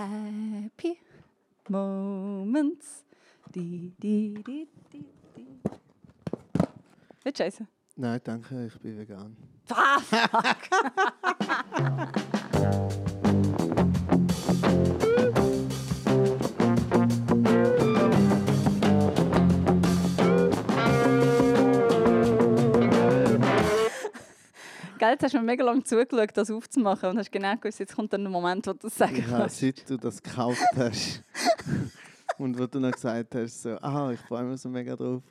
Happy Moments. Di, di, di, di, di. Willst du essen? Nein, danke, ich bin vegan. Ah, fuck. Gell, jetzt hast du mir mega lange zugeschaut, das aufzumachen und hast genau gewusst, jetzt kommt dann der Moment, wo du das sagen Ja, kannst. seit du das gekauft hast und wo du noch gesagt hast, so, ah, ich freue mich so mega drauf.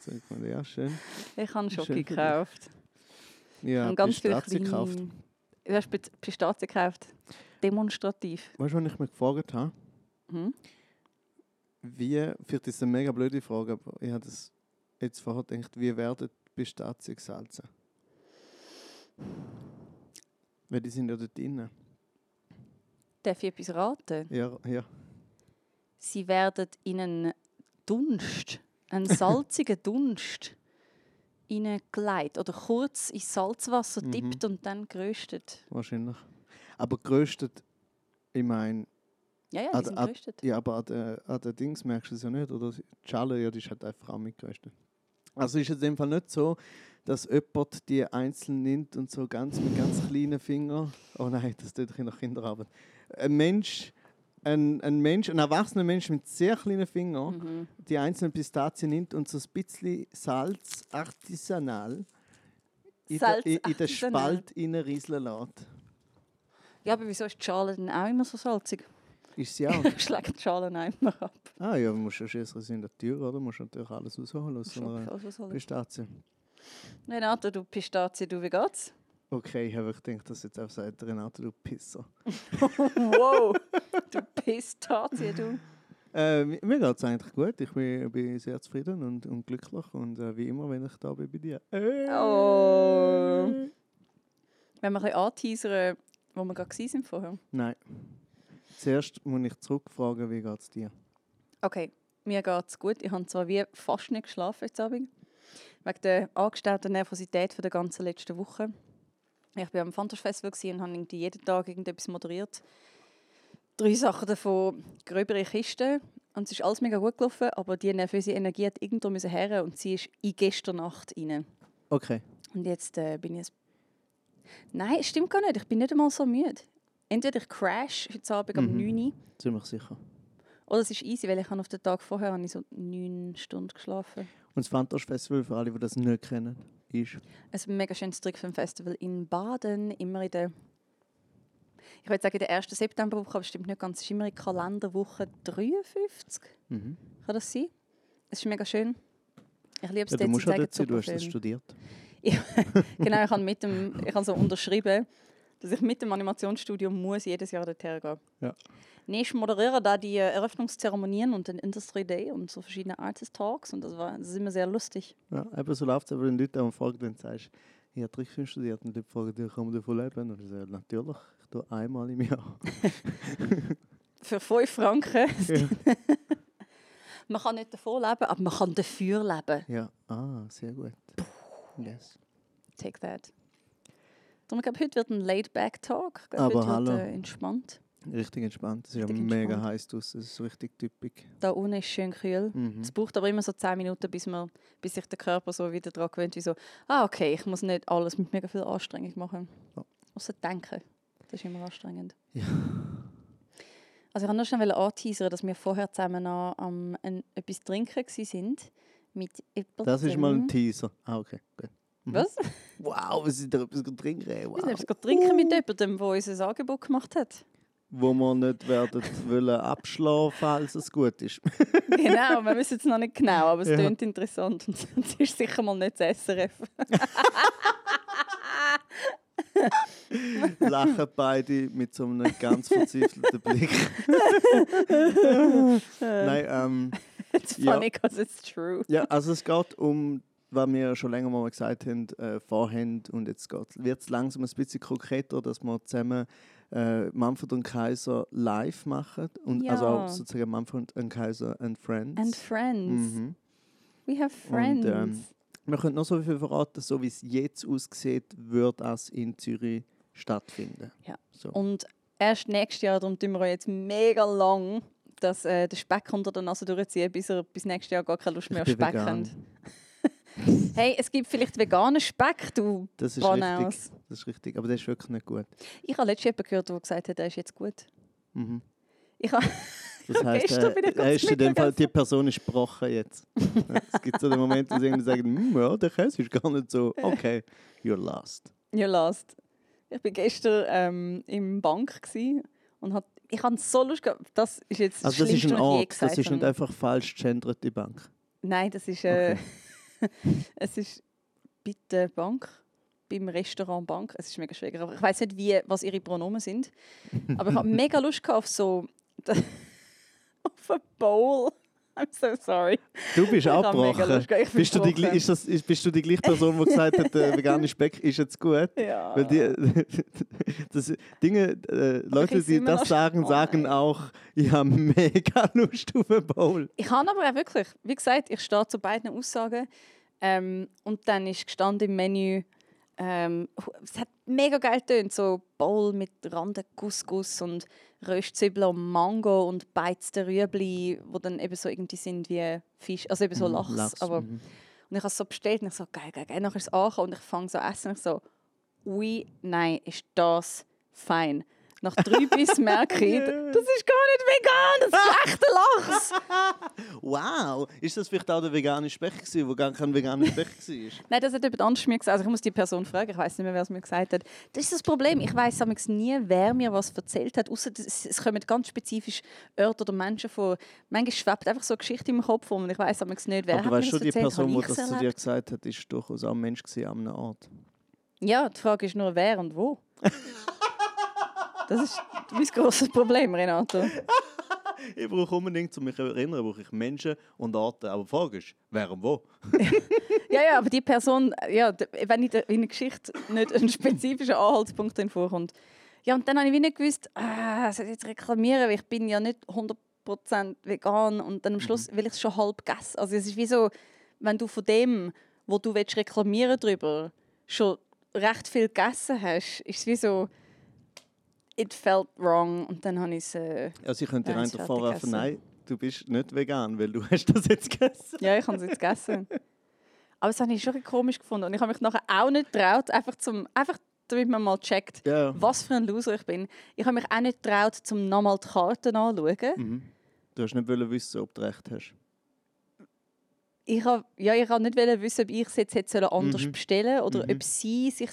So, ich meine, ja, schön. Ich habe Schoki gekauft. Ich Ja, habe ganz kleine... gekauft. Du hast Pist- Pistazien gekauft. Demonstrativ. Weißt du, was ich mich gefragt habe? Hm? Wie, vielleicht ist es eine mega blöde Frage, aber ich habe das jetzt vorher gedacht, wie werden Pistazien gesalzen? Weil die sind ja dort drin. Darf ich etwas raten? Ja, ja. Sie werden in einen Dunst, einen salzigen Dunst, hineingelegt oder kurz ins Salzwasser Mhm. dippt und dann geröstet. wahrscheinlich. Aber geröstet, ich meine, Ja, ja, die sind geröstet. ja, aber an den, an den Dings merkst du es ja nicht, oder? Die Schale, ja, die ist halt einfach auch mitgeröstet. Also ist es in dem Fall nicht so, dass jemand die einzeln nimmt und so ganz mit ganz kleinen Fingern. Oh nein, das tut ich nach Kinderarbeit. Ein Mensch, ein, ein Mensch, ein erwachsener Mensch mit sehr kleinen Fingern, Mhm. die einzelnen Pistazien nimmt und so ein bisschen Salz artisanal in, Salz der, in, in den. Spalt reinrieseln lässt. Ja, aber wieso ist die Schale dann auch immer so salzig? Ist sie auch? Schlägt die Schale auch immer ab. ah ja, du musst ja schließlich in der Tür, oder? Du musst natürlich alles rausholen aus so einer Pistazie. Renato, du Pistazie, du, wie geht's? Okay, ich habe gedacht, dass jetzt auch sagt, Renato, du Pisser. wow, du Pistazie, du. Äh, mi- mir geht es eigentlich gut. Ich bin, bin sehr zufrieden und, und glücklich. Und äh, wie immer, wenn ich da bin bei dir. Äh. Oh. Wenn wir ein bisschen anteasern, wo wir gerade waren vorher. Nein. Zuerst muss ich zurückfragen, wie geht es dir? Okay, mir geht es gut. Ich habe zwar wie fast nicht geschlafen heute Abend. Wegen der angestauten Nervosität von der ganzen letzten Woche. Ich war am Fantasch Festival und habe irgendwie jeden Tag irgendetwas moderiert. Drei Sachen davon gröbere Kisten. Und es ist alles mega gut gelaufen, aber die nervöse Energie hat irgendwo her und sie ist in gestern Nacht rein. Okay. Und jetzt äh, bin ich... Nein, stimmt gar nicht. Ich bin nicht einmal so müde. Entweder ich crash heute Abend um Mhm. 9 Uhr Ziemlich sicher. oder es ist easy, weil ich habe auf den Tag vorher habe ich so neun Stunden geschlafen. Und das Fantasch Festival, für alle, die das nicht kennen, ist. Es ist ein mega schönes Trickfilmfestival in Baden, immer in der ich würde sagen in der ersten Septemberwoche, aber stimmt nicht ganz, es ist immer in Kalenderwoche 53. Mhm. Kann das sein? Es ist mega schön. Ich liebe es Ja, du musst auch dort sein, du hast das studiert. Genau, ich habe mit dem, ich habe so unterschrieben, dass ich mit dem Animationsstudium muss jedes Jahr dorthin gehen. Ja. Nee, ich moderiere da die äh, Eröffnungszeremonien und den Industry Day und so verschiedene Artist Talks und das war das ist immer sehr lustig. Ja, eben so läuft es, aber wenn Leute auch fragen, wenn du sagst, ich habe Trickfilm studiert und die fragen dich, kann man davon leben? Und ich sage, natürlich, ich tue einmal im Jahr. Für 5 Franken. Ja. man kann nicht davon leben, aber man kann dafür leben. ja, ah, sehr gut. Yes. Take that. Darum, ich glaube, heute wird ein Laid-Back-Talk. Aber heute hallo. wird äh, entspannt. Richtig entspannt. Es ist ja Richtig mega entspannt. heiß draußen. Es ist richtig typisch. Da unten ist schön kühl. Mhm. Es braucht aber immer so 10 Minuten, bis, man, bis sich der Körper so wieder daran gewöhnt, wie so, ah, okay, ich muss nicht alles mit mega viel Anstrengung machen. Ja. Außer denken. Das ist immer anstrengend. Ja. Also ich wollte nur schnell anteasern, dass wir vorher zusammen noch am ein, etwas trinken waren mit jemandem. Das ist mal ein Teaser. Ah, okay. Gut. Mhm. Was? Wow, wir sind da etwas trinken. Wir Wow. sind etwas trinken mit jemandem, der uns ein Angebot gemacht hat. Wo wir nicht werden wollen abschlafen, falls es gut ist. genau, wir wissen es noch nicht genau, aber es Ja. klingt interessant und es ist sicher mal nicht das SRF. Lachen beide mit so einem ganz verzweifelten Blick. Nein, ähm, It's Ja. funny because it's true. ja, also es geht um, was wir schon länger mal gesagt haben, äh, vorhaben und jetzt wird es langsam ein bisschen konkreter, dass wir zusammen äh, Manfred und Kaiser live machen und also Ja. auch sozusagen Manfred und Kaiser and Friends. And friends. Mhm. We have friends. Und, ähm, wir können noch so viel verraten, so wie es jetzt aussieht, wird das in Zürich stattfinden. Ja. So. Und erst nächstes Jahr, darum tun wir jetzt mega lang dass, äh, den Speck unter der Nase durchziehen, bis ihr bis nächstes Jahr gar keine Lust mehr auf Speck vegan. Hey, es gibt vielleicht veganen Speck, du Das ist Banaus. richtig. Das ist richtig. Aber das ist wirklich nicht gut. Ich habe letztens jemanden gehört, der gesagt hat, er ist jetzt gut. Mhm. Ich habe Das heisst, äh, er ist in dem Fall, die Person ist gebrochen jetzt. Es gibt so den Moment, wo sie irgendwie sagen, «Hm, ja, der Käse ist gar nicht so. Okay, you're lost. Ja, last. Ich war gestern ähm, im Bank und hat, ich hatte so Lust gehabt. Das ist jetzt Also das ist ein Ort, das ist nicht einfach falsch gegendert, die Bank. Nein, das ist, äh, es ist bei der Bank, beim Restaurant Bank. Es ist mega schwierig, aber ich weiß nicht, wie, was ihre Pronomen sind. Aber ich habe mega Lust auf so auf ein Bowl. I'm so sorry. Du bist Ich abgebrochen. Bist du, die, ist das, ist, bist du die gleiche Person, die gesagt hat, der vegane Speck ist jetzt gut? Ja. Weil die, das, Dinge, äh, Leute, die das sagen, Oh sagen nein. auch, ich habe mega Lust auf einen Bowl. Ich habe aber auch wirklich, wie gesagt, ich stehe zu beiden Aussagen. Ähm, und dann ist gestanden im Menü, ähm, es hat mega geil getönt, so Bowl mit Randen Couscous und Röstzwiebeln und Mango und beizte Rüebli, wo dann eben so irgendwie sind wie Fisch, also eben so Mhm, Lachs. Lachs, aber, mhm. Und ich habe es so bestellt und ich so, geil, geil, geil. Nachher ist es angekommen und ich fange so an essen und ich so, ui, nein, ist das fein. Nach drei Bissen merke ich, das ist gar nicht vegan, das ist echter Lachs. Wow, ist das vielleicht auch der vegane Speck gewesen, wo gar kein veganer Speck war? Nein, das hat jemand anders mir gesagt. Also ich muss die Person fragen, ich weiß nicht mehr, wer es mir gesagt hat. Das ist das Problem. Ich weiß nie, wer mir was erzählt hat. Außer es, kommen ganz spezifisch Orte oder Menschen vor. Manchmal schwebt einfach so eine Geschichte im Kopf um und ich weiß nicht, wer Aber hat du mir weißt das schon, die erzählt. Person, die das zu dir gesagt hat, ist durchaus auch ein Mensch gewesen an einem Ort. Ja, die Frage ist nur, wer und wo. Das ist mein grosses Problem, Renato. Ich brauche unbedingt, um mich zu erinnern, brauche ich Menschen und Orte. Aber die Frage ist, wer und wo? Ja, ja, aber die Person, ja, wenn in der in der Geschichte nicht ein spezifischer Anhaltspunkt drin vorkommt. Ja, und dann habe ich nicht gewusst, ah, soll ich jetzt reklamieren, weil ich bin ja nicht 100% vegan und dann am Schluss will ich es schon halb gegessen. Also es ist wie so, wenn du von dem, wo du willst reklamieren drüber, schon recht viel gegessen hast, ist es wie so, it felt wrong und dann habe ich es, äh, Also ich könnte dir einfach vorwerfen, nein, du bist nicht vegan, weil du hast das jetzt gegessen. ja, ich habe es jetzt gegessen. Aber das habe ich schon komisch gefunden und ich habe mich nachher auch nicht getraut, einfach, zum, einfach damit man mal checkt, Ja. was für ein Loser ich bin. Ich habe mich auch nicht getraut, um nochmal die Karten anzuschauen. Mhm. Du hast nicht wissen, ob du recht hast. Ich habe, ja, ich habe nicht wissen, ob ich es jetzt hätte anders Mhm. bestellen oder Mhm. ob sie sich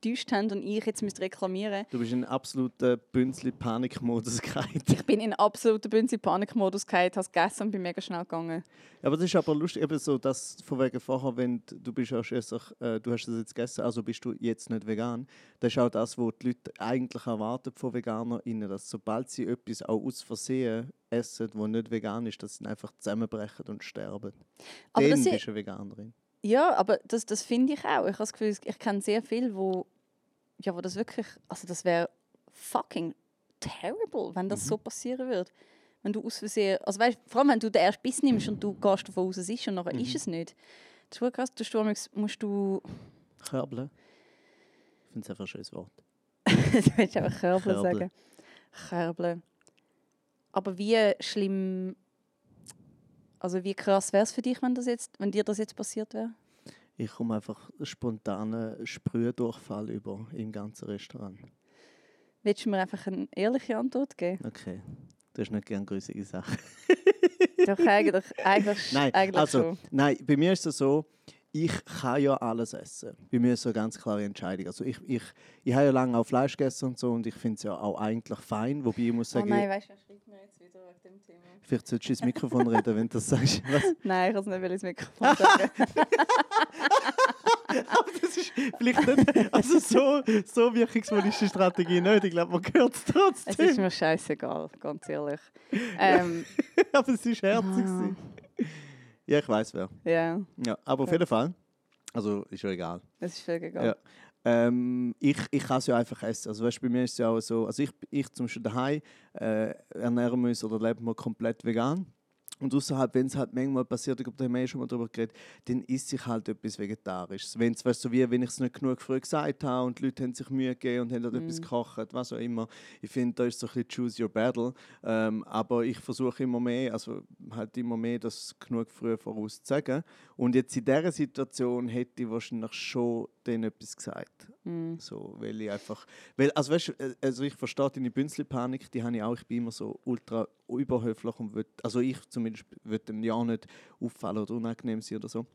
täuscht, täuscht haben und ich jetzt müsste reklamieren Du bist in absoluten Bünzli-Panikmodus gehalten. Ich bin in absoluten Bünzi-Panikmodus gehalten, habe es gegessen und bin mega schnell gegangen. Aber das ist aber lustig, eben so, dass von wegen vorher, wenn du, bist ja schließlich, äh, du hast das jetzt gegessen, also bist du jetzt nicht vegan. Das ist auch das, was die Leute eigentlich erwarten von VeganerInnen, dass sobald sie etwas auch aus Versehen essen, das nicht vegan ist, dass sie einfach zusammenbrechen und sterben. Aber Dann bist du eine Veganerin. Ja, aber das, das finde ich auch. Ich habe das Gefühl, ich kenne sehr viel, wo, ja, wo das wirklich, also das wäre fucking terrible, wenn das so passieren würde. Wenn du aus Versehen, also weißt, vor allem wenn du den ersten Biss nimmst und du gehst davon aus, es ist und nachher ist es nicht. Das ist wirklich krass. Du musst, du- musst du, Körbeln. Ich finde es einfach ein schönes Wort. du willst einfach Körbeln. sagen. Körbeln. Aber wie schlimm, also wie krass wäre es für dich, wenn, das jetzt, wenn dir das jetzt passiert wäre? Ich komme einfach spontanen Sprühdurchfall über im ganzen Restaurant. Willst du mir einfach eine ehrliche Antwort geben? Okay. Du hast nicht gerne grüßige Sachen. Doch, eigentlich, eigentlich, Nein, eigentlich also, schon. nein, bei mir ist es so, ich kann ja alles essen. Bei mir ist so eine ganz klare Entscheidung. Also ich, ich, ich habe ja lange auch Fleisch gegessen und so und ich finde es ja auch eigentlich fein. Wobei ich muss Oh sagen, nein, weißt du, schreibt mir jetzt wieder wegen dem Thema. vielleicht solltest du ins Mikrofon reden, wenn du das sagst. Was? Nein, ich kann es nicht ins Mikrofon sagen. Aber das ist vielleicht nicht, also so, so wirkungsvoll ist die Strategie nicht. Ich glaube, man hört es es ist trotzdem. mir scheißegal, ganz ehrlich. Ähm, Aber es ist herzig. Ah. Ja, ich weiß wer. ja, Ja, aber auf jeden Fall. Also ist ja egal. es ist völlig egal. Ja. Ähm, ich ich kann es ja einfach essen. Also weißt, bei mir ist es ja auch so, also ich, ich zum Beispiel daheim äh, ernähren wir uns oder leben wir komplett vegan. Und außerhalb, wenn es halt manchmal passiert, ich glaube, da haben wir eh schon mal darüber geredet, dann isst sich halt etwas Vegetarisches. Wenn es, weißt du, so wie wenn ich es nicht genug früh gesagt habe und die Leute haben sich Mühe gegeben und haben dort etwas gekocht, was auch immer. Ich finde, da ist so ein bisschen choose your battle. Ähm, aber ich versuche immer mehr, also halt immer mehr, das genug früh voraus zu sagen. Und jetzt in dieser Situation hätte ich wahrscheinlich schon denen etwas gesagt. So, weil ich einfach, weil, also weißt du, äh, also ich verstehe deine Bünzli-Panik, die habe ich auch, ich bin immer so ultra überhöflich und will, also ich zumindest will dem ja nicht auffallen oder unangenehm sein oder so.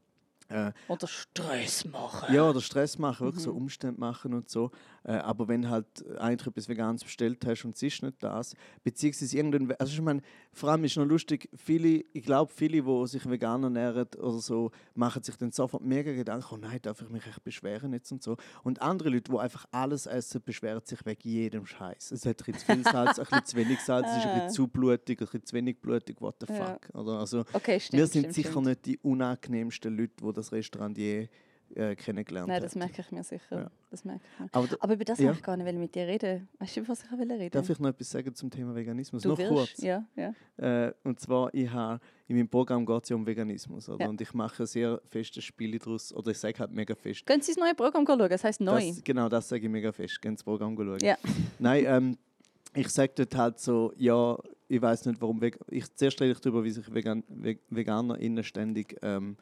Äh, Oder Stress machen. ja, oder Stress machen, wirklich so Umstände machen und so. Äh, aber wenn halt eigentlich etwas Veganes bestellt hast und es ist nicht das, beziehungsweise irgendwann, also ich meine, vor allem ist noch lustig, viele, ich glaube, viele, die sich vegan ernähren oder so, machen sich dann sofort mega Gedanken, oh nein, darf ich mich echt beschweren jetzt und so. Und andere Leute, die einfach alles essen, beschweren sich wegen jedem Scheiß. Es hat ein bisschen zu viel Salz, ein bisschen zu wenig Salz, es ist ein bisschen zu blutig, ein bisschen zu wenig blutig, what the Ja. fuck. Oder? Also, Okay, stimmt. wir sind stimmt, sicher stimmt. nicht die unangenehmsten Leute, die das Restaurant je äh, kennengelernt Nein, das merke ich mir sicher. Ja. Das merke ich mir. Aber da, Aber über das Ja. ich gar nicht mit dir reden. Weißt du, was ich reden darf ich noch etwas sagen zum Thema Veganismus? Du noch wirst, kurz. Ja, ja. Äh, und zwar, ich habe in meinem Programm geht es ja um Veganismus. Oder? Ja. Und ich mache sehr festes Spiele daraus. Oder ich sage halt mega fest. Können Sie das neue Programm schauen? Das heisst neu. Das, genau, das sage ich mega fest. Gehen das Programm schauen. Ja. Nein, ähm, ich sage dort halt so, ja, ich weiß nicht, warum. Ich, zuerst rede ich darüber, wie sich Vegan Ve VeganerInnen ständig ähm,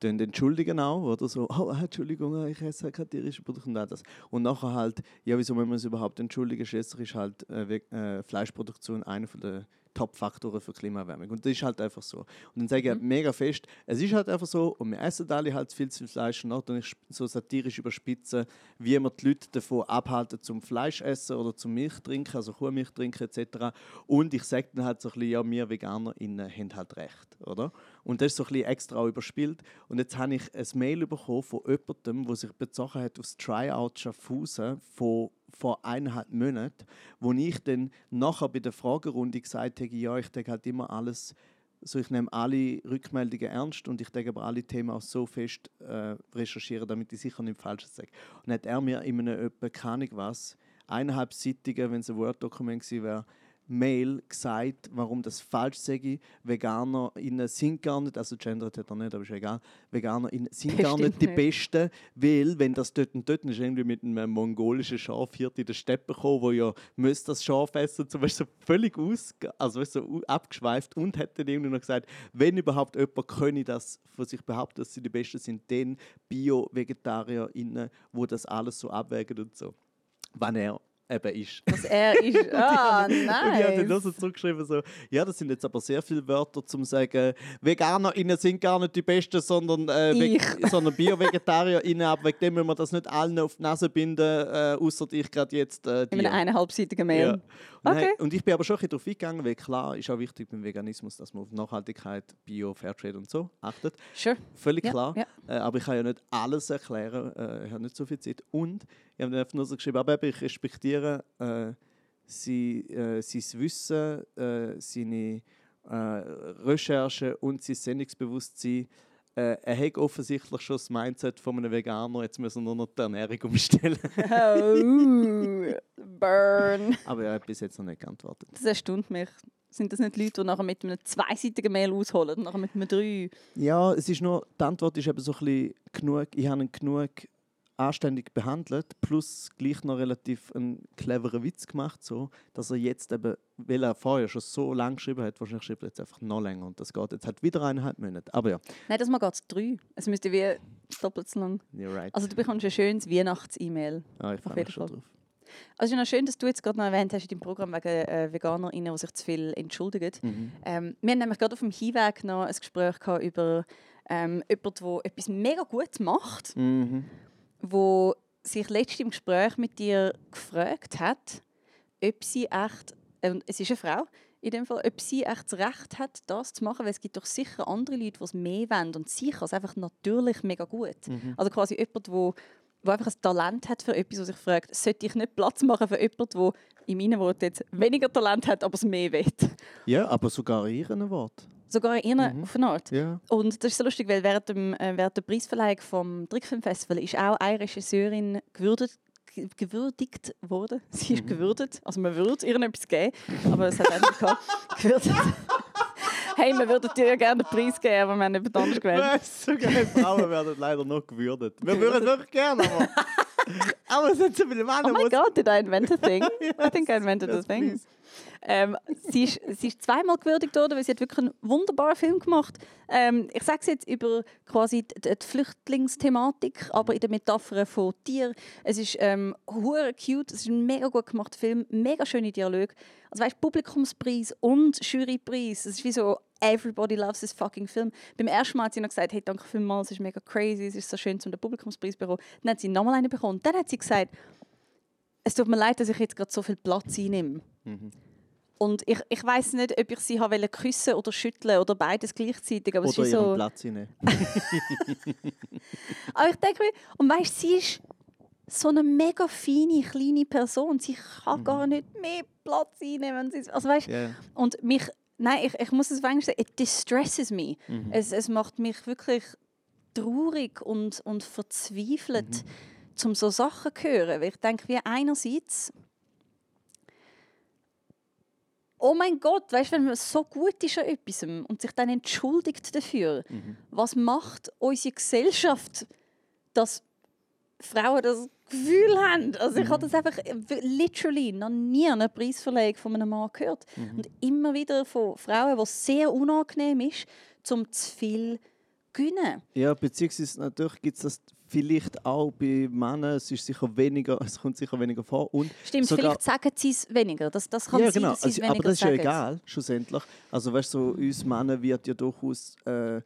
dann entschuldigen auch, oder so, oh, Entschuldigung, ich esse kein tierisches Produkt und all das. Und nachher halt, ja, wieso müssen wir uns überhaupt entschuldigen? Schließlich ist halt äh, äh, Fleischproduktion einer der Top-Faktoren für Klimaerwärmung. Und das ist halt einfach so. Und dann sage ich halt mega fest, es ist halt einfach so, und wir essen alle halt viel zu viel Fleisch und dann ich so satirisch überspitzen, wie wir die Leute davon abhalten, zum Fleisch essen oder zum Milch trinken, also Kuhmilch trinken etc. Und ich sage dann halt so ein bisschen, ja, wir VeganerInnen haben halt recht, oder? Und das ist so ein bisschen extra überspielt. Und jetzt habe ich ein Mail bekommen von jemandem, der sich bezogen hat auf das Tryout Schaffhausen von vor eineinhalb Monaten, wo ich dann nachher bei der Fragerunde gesagt habe, ja, ich denke halt immer alles, so ich nehme alle Rückmeldungen ernst und ich denke aber alle Themen auch so fest äh, recherchieren, damit ich sicher nicht Falsches sage. Und hat er mir in einem etwa, keine was, eineinhalbseitigen, wenn es ein Word-Dokument gewesen wäre, Mail gesagt, warum das falsch sei. VeganerInnen sind gar nicht, also gendert hat er nicht, aber ist egal, VeganerInnen sind gar Bestimmt nicht die nicht. Besten, weil wenn das dort und dort ist irgendwie mit einem mongolischen Schafhirt in der Steppe gekommen, wo ja müsste das Schaf essen, zum Beispiel so völlig aus, also so abgeschweift und hat dann irgendwie noch gesagt, wenn überhaupt jemand könne das von sich behaupten, dass sie die Besten sind, dann Bio-VegetarierInnen, wo das alles so abwägen und so. Wann er eben ist. Was er ist. Ah, Und ich habe dann nur so nice. zurückgeschrieben, so, ja, das sind jetzt aber sehr viele Wörter zum sagen, VeganerInnen sind gar nicht die Besten, sondern, äh, sondern Bio-VegetarierInnen, aber wegen dem müssen wir das nicht allen auf die Nase binden, äh, außer ich gerade jetzt äh, In einer eineinhalbseitigen Ja. Mail. Und, dann- Okay. und ich bin aber schon ein bisschen darauf eingegangen, weil klar ist auch wichtig beim Veganismus, dass man auf Nachhaltigkeit, Bio, Fairtrade und so achtet. Sure. Völlig Ja, klar. ja. Äh, aber ich kann ja nicht alles erklären. Äh, ich habe nicht so viel Zeit. Und ich habe einfach nur so geschrieben, aber ich respektiere äh, sie, äh, sein Wissen, äh, seine äh, Recherche und sein Sendungsbewusstsein. Äh, er hat offensichtlich schon das Mindset von einem Veganer, jetzt müssen wir nur noch die Ernährung umstellen. Oh, burn. aber er hat bis jetzt noch nicht geantwortet. Das erstaunt mich. Sind das nicht Leute, die nachher mit einem zweiseitigen Mail ausholen und nachher mit einem drei? Ja, es ist nur, die Antwort ist eben so ein bisschen genug, ich habe ihn genug anständig behandelt, plus gleich noch relativ einen cleveren Witz gemacht, so, dass er jetzt eben, weil er vorher schon so lange geschrieben hat, wahrscheinlich schreibt er jetzt einfach noch länger und das geht jetzt halt wieder eineinhalb Monate. Aber ja, Nein, das Mal geht drei. Es müsste wie doppelt so lang. you're right. Also du bekommst ein schönes Weihnachts-E-Mail. ah, ich freue mich schon drauf. Also es ist schön, dass du jetzt gerade noch erwähnt hast in deinem Programm wegen äh, VeganerInnen, die sich zu viel entschuldigen. Mhm. Ähm, wir haben nämlich gerade auf dem Hinweg noch ein Gespräch gehabt über ähm, jemanden, der etwas mega gut macht, Mhm. Wo sich letztens im Gespräch mit dir gefragt hat, ob sie echt, äh, und es ist eine Frau in dem Fall, ob sie echt das Recht hat, das zu machen, weil es gibt doch sicher andere Leute, die es mehr wollen und sie kann es einfach natürlich mega gut. Also quasi jemand, wo, wo einfach ein Talent hat für etwas, wo sich fragt, sollte ich nicht Platz machen für jemanden, der in meinen Worten jetzt weniger Talent hat, aber es mehr will. Ja, aber sogar in ihrem Wort. Sogar in ihrer auf eine Art. Ja. Und das ist so lustig, weil während, dem, äh, während der Preisverleihung vom Trickfilmfestival ist auch eine Regisseurin gewürdigt, ge- gewürdigt worden. Sie ist gewürdigt, also man würde ihr etwas geben, aber es hat einfach gehabt, gewürdigt. hey, wir würden dir ja gerne den Preis geben, aber wir haben nicht anders gewählt. Weißt du, geil, Frauen werden leider noch gewürdet. Wir würden wirklich gerne, aber... aber es sind so viele Männer, Oh my God, did I invent a thing? I think I invented a Yes, thing. please. Ähm, sie, ist, sie ist zweimal gewürdigt worden, weil sie hat wirklich einen wunderbaren Film gemacht. Ähm, ich sage es jetzt über quasi die, die Flüchtlingsthematik, aber in der Metapher von Tier. Es ist ähm, cute, es ist ein mega gut gemachter Film, mega schöne Dialoge. Also weißt, Publikumspreis und Jurypreis, es ist wie so Everybody loves this fucking Film. Beim ersten Mal hat sie noch gesagt, hey, danke vielmals, es ist mega crazy, es ist so schön, zum Publikumspreis bekommen. Dann hat sie nochmal einen bekommen. Dann hat sie gesagt, es tut mir leid, dass ich jetzt gerade so viel Platz einnehme. Und ich, ich weiß nicht, ob ich sie wollte küssen oder schütteln oder beides gleichzeitig. Aber es Oder ist ihren so. Platz hinein. Aber ich denke mir, und weißt, sie ist so eine mega feine kleine Person. Sie kann gar nicht mehr Platz einnehmen. wenn sie- Also weißt, ja. und mich, nein, ich, ich muss es auf Englisch sagen, it distresses me. Es, es macht mich wirklich traurig und, und verzweifelt, zum so Sachen zu hören. Weil ich denke, wie einerseits oh mein Gott, weißt du, wenn man so gut ist an etwas und sich dann entschuldigt dafür, was macht unsere Gesellschaft, dass Frauen das Gefühl haben? Also ich habe das einfach literally noch nie an einer Preisverleihung von einem Mann gehört. Und immer wieder von Frauen, was sehr unangenehm ist, zum zu viel gönnen. Ja, beziehungsweise natürlich gibt es das vielleicht auch bei Männern, es ist sicher weniger, es kommt sicher weniger vor. Und Stimmt, sogar, vielleicht sagen sie es weniger. Das, das kann ja, sein, genau. dass Also, aber das ist ja egal, schlussendlich. Also weißt du, so, uns Männern wird ja durchaus äh,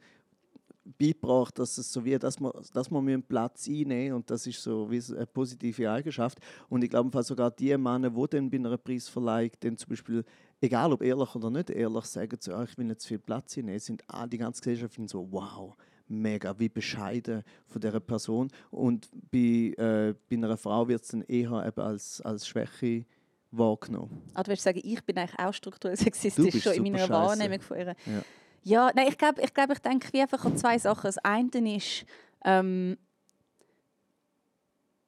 beigebracht, dass es so wird, dass man, dass man einen Platz einnehmen und das ist so wie eine positive Eigenschaft. Und ich glaube sogar die Männer, die dann bei einer Preisverleihung dann zum Beispiel, egal ob ehrlich oder nicht ehrlich, sagen so, ah, ich will nicht zu viel Platz einnehmen, sind ah, die ganze Gesellschaft so, wow, mega, wie bescheiden von dieser Person. Und bei, äh, bei einer Frau wird es dann eher eben als, als Schwäche wahrgenommen. Ah, du willst sagen, ich bin eigentlich auch strukturell sexistisch schon in meiner scheisse. Wahrnehmung von ihr. Ja. Ja, nein, ich glaube, ich, glaub, ich denke wie einfach an zwei Sachen. Das eine ist, ähm,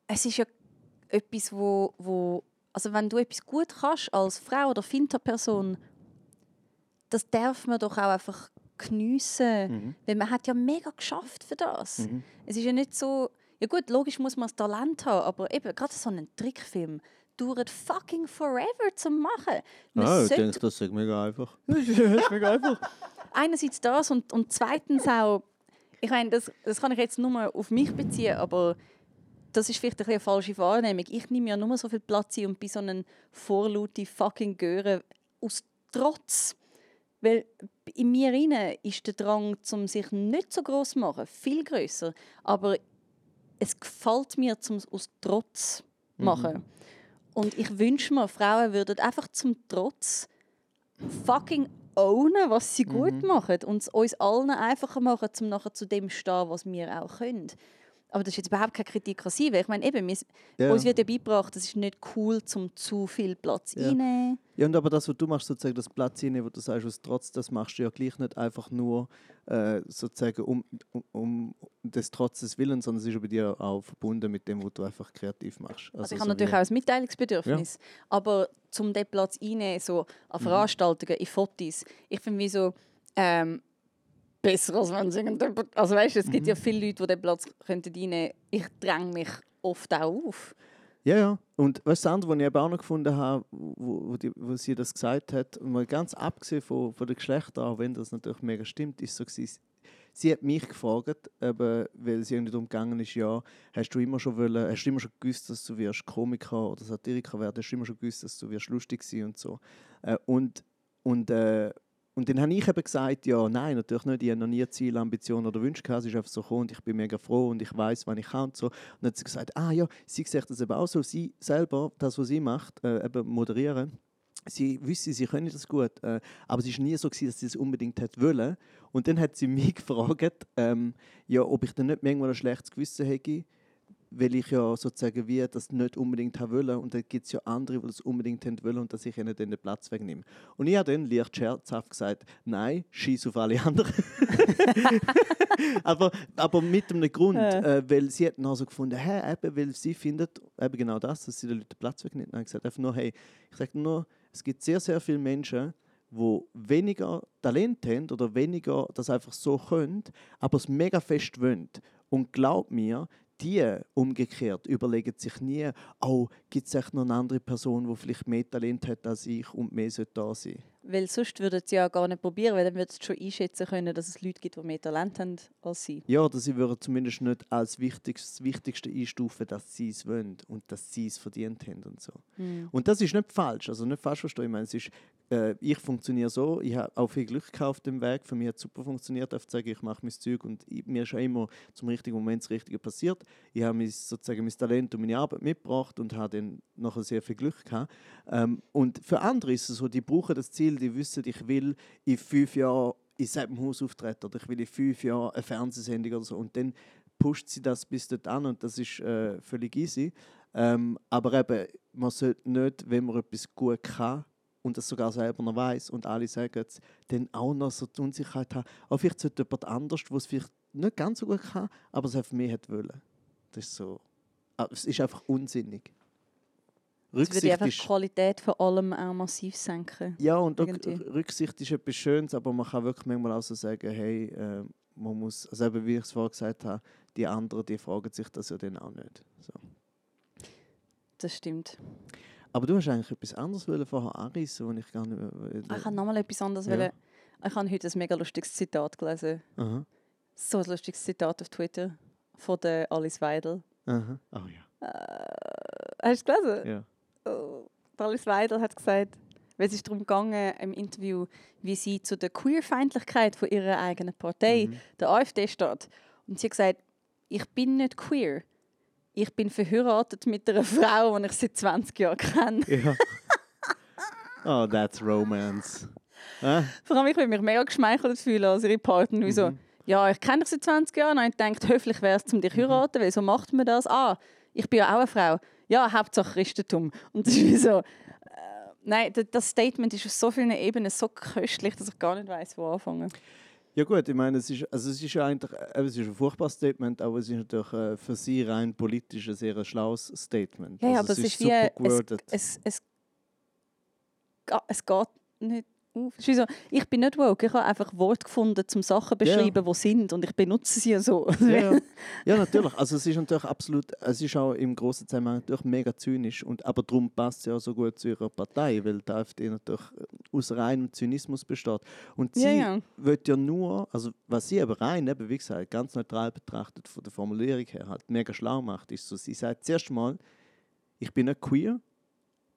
es ist ja etwas, wo, wo, also wenn du etwas gut kannst als Frau oder Finterperson, das darf man doch auch einfach geniessen, Mhm. weil man hat ja mega geschafft für das. Es ist ja nicht so, ja gut, logisch muss man das Talent haben, aber eben gerade so ein Trickfilm dauert fucking forever zu machen. Man Ah, ich sollte denke, das ist mega einfach. einerseits das und, und zweitens auch, ich meine, das, das kann ich jetzt nur auf mich beziehen, aber das ist vielleicht ein eine falsche Wahrnehmung. Ich nehme ja nur so viel Platz ein und bin so einen vorlaute fucking Göre aus Trotz. Weil in mir inne ist der Drang, zum sich nicht so groß zu machen, viel größer. Aber es gefällt mir, zum aus Trotz zu machen. Und ich wünsche mir, Frauen würden einfach zum Trotz fucking ownen, was sie gut machen und es uns allen einfacher machen, um nachher zu dem zu stehen, was wir auch können. Aber das ist jetzt überhaupt keine Kritik an sie, weil ich meine, eben, wir, Ja. uns wird ja beigebracht, es ist nicht cool, zum zu viel Platz Ja. einnehmen. Ja, und aber das, was du machst, sozusagen das Platz hinein, wo du sagst, aus Trotz, das machst du ja gleich nicht einfach nur äh, sozusagen um, um, um des Trotzes willen, sondern es ist ja bei dir auch verbunden mit dem, was du einfach kreativ machst. Also, ich so habe natürlich auch ein Mitteilungsbedürfnis. Aber zum den Platz einnehmen, so an Veranstaltungen, in Fotos, ich finde wie so ähm, besser, als wenn es irgendjemand... Also weißt es gibt ja viele Leute, die den Platz könnten einnehmen könnten. Ich dränge mich oft auch auf. Ja, ja. Und du, das andere, was ich eben auch noch gefunden habe, wo, wo, die, wo sie das gesagt hat, mal ganz abgesehen von, von den Geschlechtern, auch wenn das natürlich mega stimmt, ist so gewesen, sie hat mich gefragt, eben, weil sie irgendwie darum gegangen ist, ja, hast du immer schon wollen, hast du immer schon gewusst, dass du wirst Komiker oder Satiriker werden, hast du immer schon gewusst, dass du wirst lustig sein und so. Äh, und, und, äh, und dann habe ich eben gesagt, ja, nein, natürlich nicht, ich habe noch nie Ziel, Ambition oder Wünsche gehabt, es ist einfach so gekommen und ich bin mega froh und ich weiß, wann ich kann und so. Und dann hat sie gesagt, ah ja, sie sieht das eben auch so, sie selber, das, was sie macht, äh, eben moderieren, sie wüsste, sie können das gut, äh, aber es war nie so, gewesen, dass sie es unbedingt hätte wollen. Und dann hat sie mich gefragt, ähm, ja, ob ich dann nicht manchmal ein schlechtes Gewissen hätte, weil ich ja sozusagen wie das nicht unbedingt haben wollen und dann gibt es ja andere, die das unbedingt haben wollen und dass ich ihnen dann den Platz wegnehme. Und ich habe dann leicht scherzhaft gesagt, nein, schieß auf alle anderen. aber, aber mit einem Grund, äh, weil sie hat dann so gefunden, hä, eben, weil sie findet eben genau das, dass sie den Leuten den Platz wegnimmt. Dann gesagt, einfach nur, hey, ich sage nur, es gibt sehr, sehr viele Menschen, wo weniger Talent haben oder weniger das einfach so können, aber es mega fest wollen. Und glaub mir, die umgekehrt überlegen sich nie, oh, gibt es echt noch eine andere Person, die vielleicht mehr Talent hat als ich und mehr sollte da sein. Weil sonst würden sie ja gar nicht probieren, weil dann würden sie schon einschätzen können, dass es Leute gibt, die mehr Talent haben als sie. Ja, oder sie würden zumindest nicht als wichtigstes, das Wichtigste einstufen, dass sie es wollen und dass sie es verdient haben und so. Hm. Und das ist nicht falsch, also nicht falsch verstehen. Ich meine, es ist, äh, ich funktioniere so, ich habe auch viel Glück gehabt auf dem Weg. Für mich hat es super funktioniert, zu sagen, ich mache mein Zeug und ich, mir ist auch immer zum richtigen Moment das Richtige passiert. Ich habe mein, sozusagen mein Talent und meine Arbeit mitgebracht und habe dann nachher sehr viel Glück gehabt. Ähm, und für andere ist es so, die brauchen das Ziel, die wissen, ich will in fünf Jahren in selben Haus auftreten oder ich will in fünf Jahren eine Fernsehsendung oder so. Und dann pusht sie das bis dort an und das ist äh, völlig easy. Ähm, aber eben, man sollte nicht, wenn man etwas gut kann und das sogar selber noch weiß und alle sagen es, dann auch noch so die Unsicherheit haben, oh, vielleicht sollte jemand anders, der es vielleicht nicht ganz so gut kann, aber es einfach mehr hat wollen. Das ist so, ah, es ist einfach unsinnig. Das würde einfach die Qualität von allem auch massiv senken. ja, und auch irgendwie. Rücksicht ist etwas Schönes, aber man kann wirklich manchmal auch so sagen, hey, äh, man muss, also eben, wie ich es vorher gesagt habe, die anderen, die fragen sich das ja dann auch nicht. So. Das stimmt. Aber du hast eigentlich etwas anderes wollen vorher anreißen, wo ich gar nicht mehr... Ah, Ich habe nochmal etwas anderes. Ja. wollen. Ich habe heute ein mega lustiges Zitat gelesen. Aha, So ein lustiges Zitat auf Twitter von der Alice Weidel. aha. Oh ja. Äh, hast du es gelesen? ja. Oh, Alice Weidel hat gesagt, weil es ist darum gegangen im Interview, wie sie zu der Queerfeindlichkeit von ihrer eigenen Partei, Mhm. der AfD, steht. Und sie hat gesagt, ich bin nicht queer. Ich bin verheiratet mit einer Frau, die ich seit 20 Jahren kenne. ja. oh, that's romance. Äh? Vor allem, ich will mich mega geschmeichelt fühlen als ihre Partner. Wieso? Mhm. Ja, ich kenne dich seit 20 Jahren und ich denke, höflich wäre es, um dich zu heiraten, weil so macht man das. Ah, ich bin ja auch eine Frau. Ja, Hauptsache Christentum. Und das ist wie so... Äh, nein, das Statement ist auf so vielen Ebenen so köstlich, dass ich gar nicht weiß, wo anfangen. Ja gut, ich meine, es ist, also es ist ja eigentlich äh, es ist ein furchtbares Statement, aber es ist natürlich äh, für sie rein politisch ein sehr schlaues Statement. Ja, also aber es ist wie... super Es, es, es, es geht nicht auf. Es so, ich bin nicht woke, ich habe einfach Worte gefunden, um Sachen zu Ja. beschreiben, die sind und ich benutze sie ja so. ja, ja. ja, natürlich. Also es ist natürlich absolut, es ist auch im großen Zusammenhang natürlich mega zynisch und aber darum passt sie auch so gut zu ihrer Partei, weil die AfD natürlich äh, aus reinem Zynismus besteht. Und sie Ja, ja. wird ja nur, also was sie aber rein, eben, wie gesagt, ganz neutral betrachtet von der Formulierung her halt mega schlau macht, ist so, sie sagt zuerst mal, ich bin nicht queer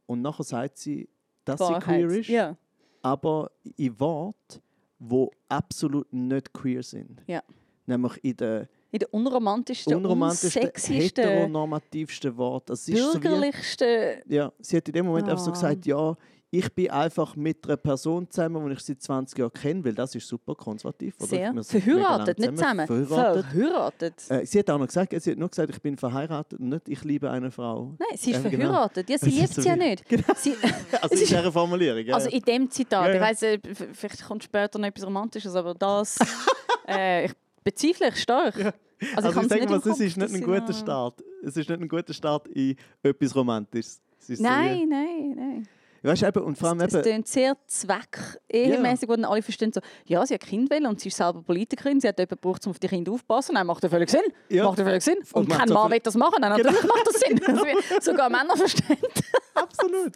und nachher sagt sie, dass sie queer ist, Ja. Aber in Worten, wo absolut nicht queer sind. Ja. Nämlich in der In der unromantischsten, unromantischsten, unsexiesten, heteronormativsten Wort. Das ist so wie, bürgerlichsten... ja, sie hat in dem Moment einfach so Ah. gesagt, ja, ich bin einfach mit einer Person zusammen, die ich seit 20 Jahren kenne, weil das ist super konservativ. oder? Sehr. Verheiratet, nicht zusammen. Verheiratet. Verheiratet. Äh, sie hat auch noch gesagt, sie hat nur gesagt, ich bin verheiratet und nicht, ich liebe eine Frau. Nein, sie ist Ähm, genau. verheiratet. Ja, sie ist liebt so sie ja nicht. Sie, Also in dieser Formulierung, ja. also in dem Zitat, Ja, ja. ich weiss, äh, vielleicht kommt später noch etwas Romantisches, aber das äh, ich bezweifle ich stark. Ja. Also, Also, ich ich sage mal, es ist nicht ein guter Start. Es ist nicht ein guter Start in etwas Romantisches. Es ist so Nein, nein, nein. Weißt eben, und vor allem Es klingt sehr zweckehemäßig, wo dann alle verstehen so, ja, sie hat Kind wollen und sie ist selber Politikerin, sie hat jemanden gebraucht, um auf die Kinder aufzupassen. Nein, macht ja völlig Sinn. Ja. Macht ja völlig Sinn. Und, Und kein so Mann Genau. will das machen. Nein, natürlich macht das Sinn. Wie- Sogar Männer verstehen. Absolut.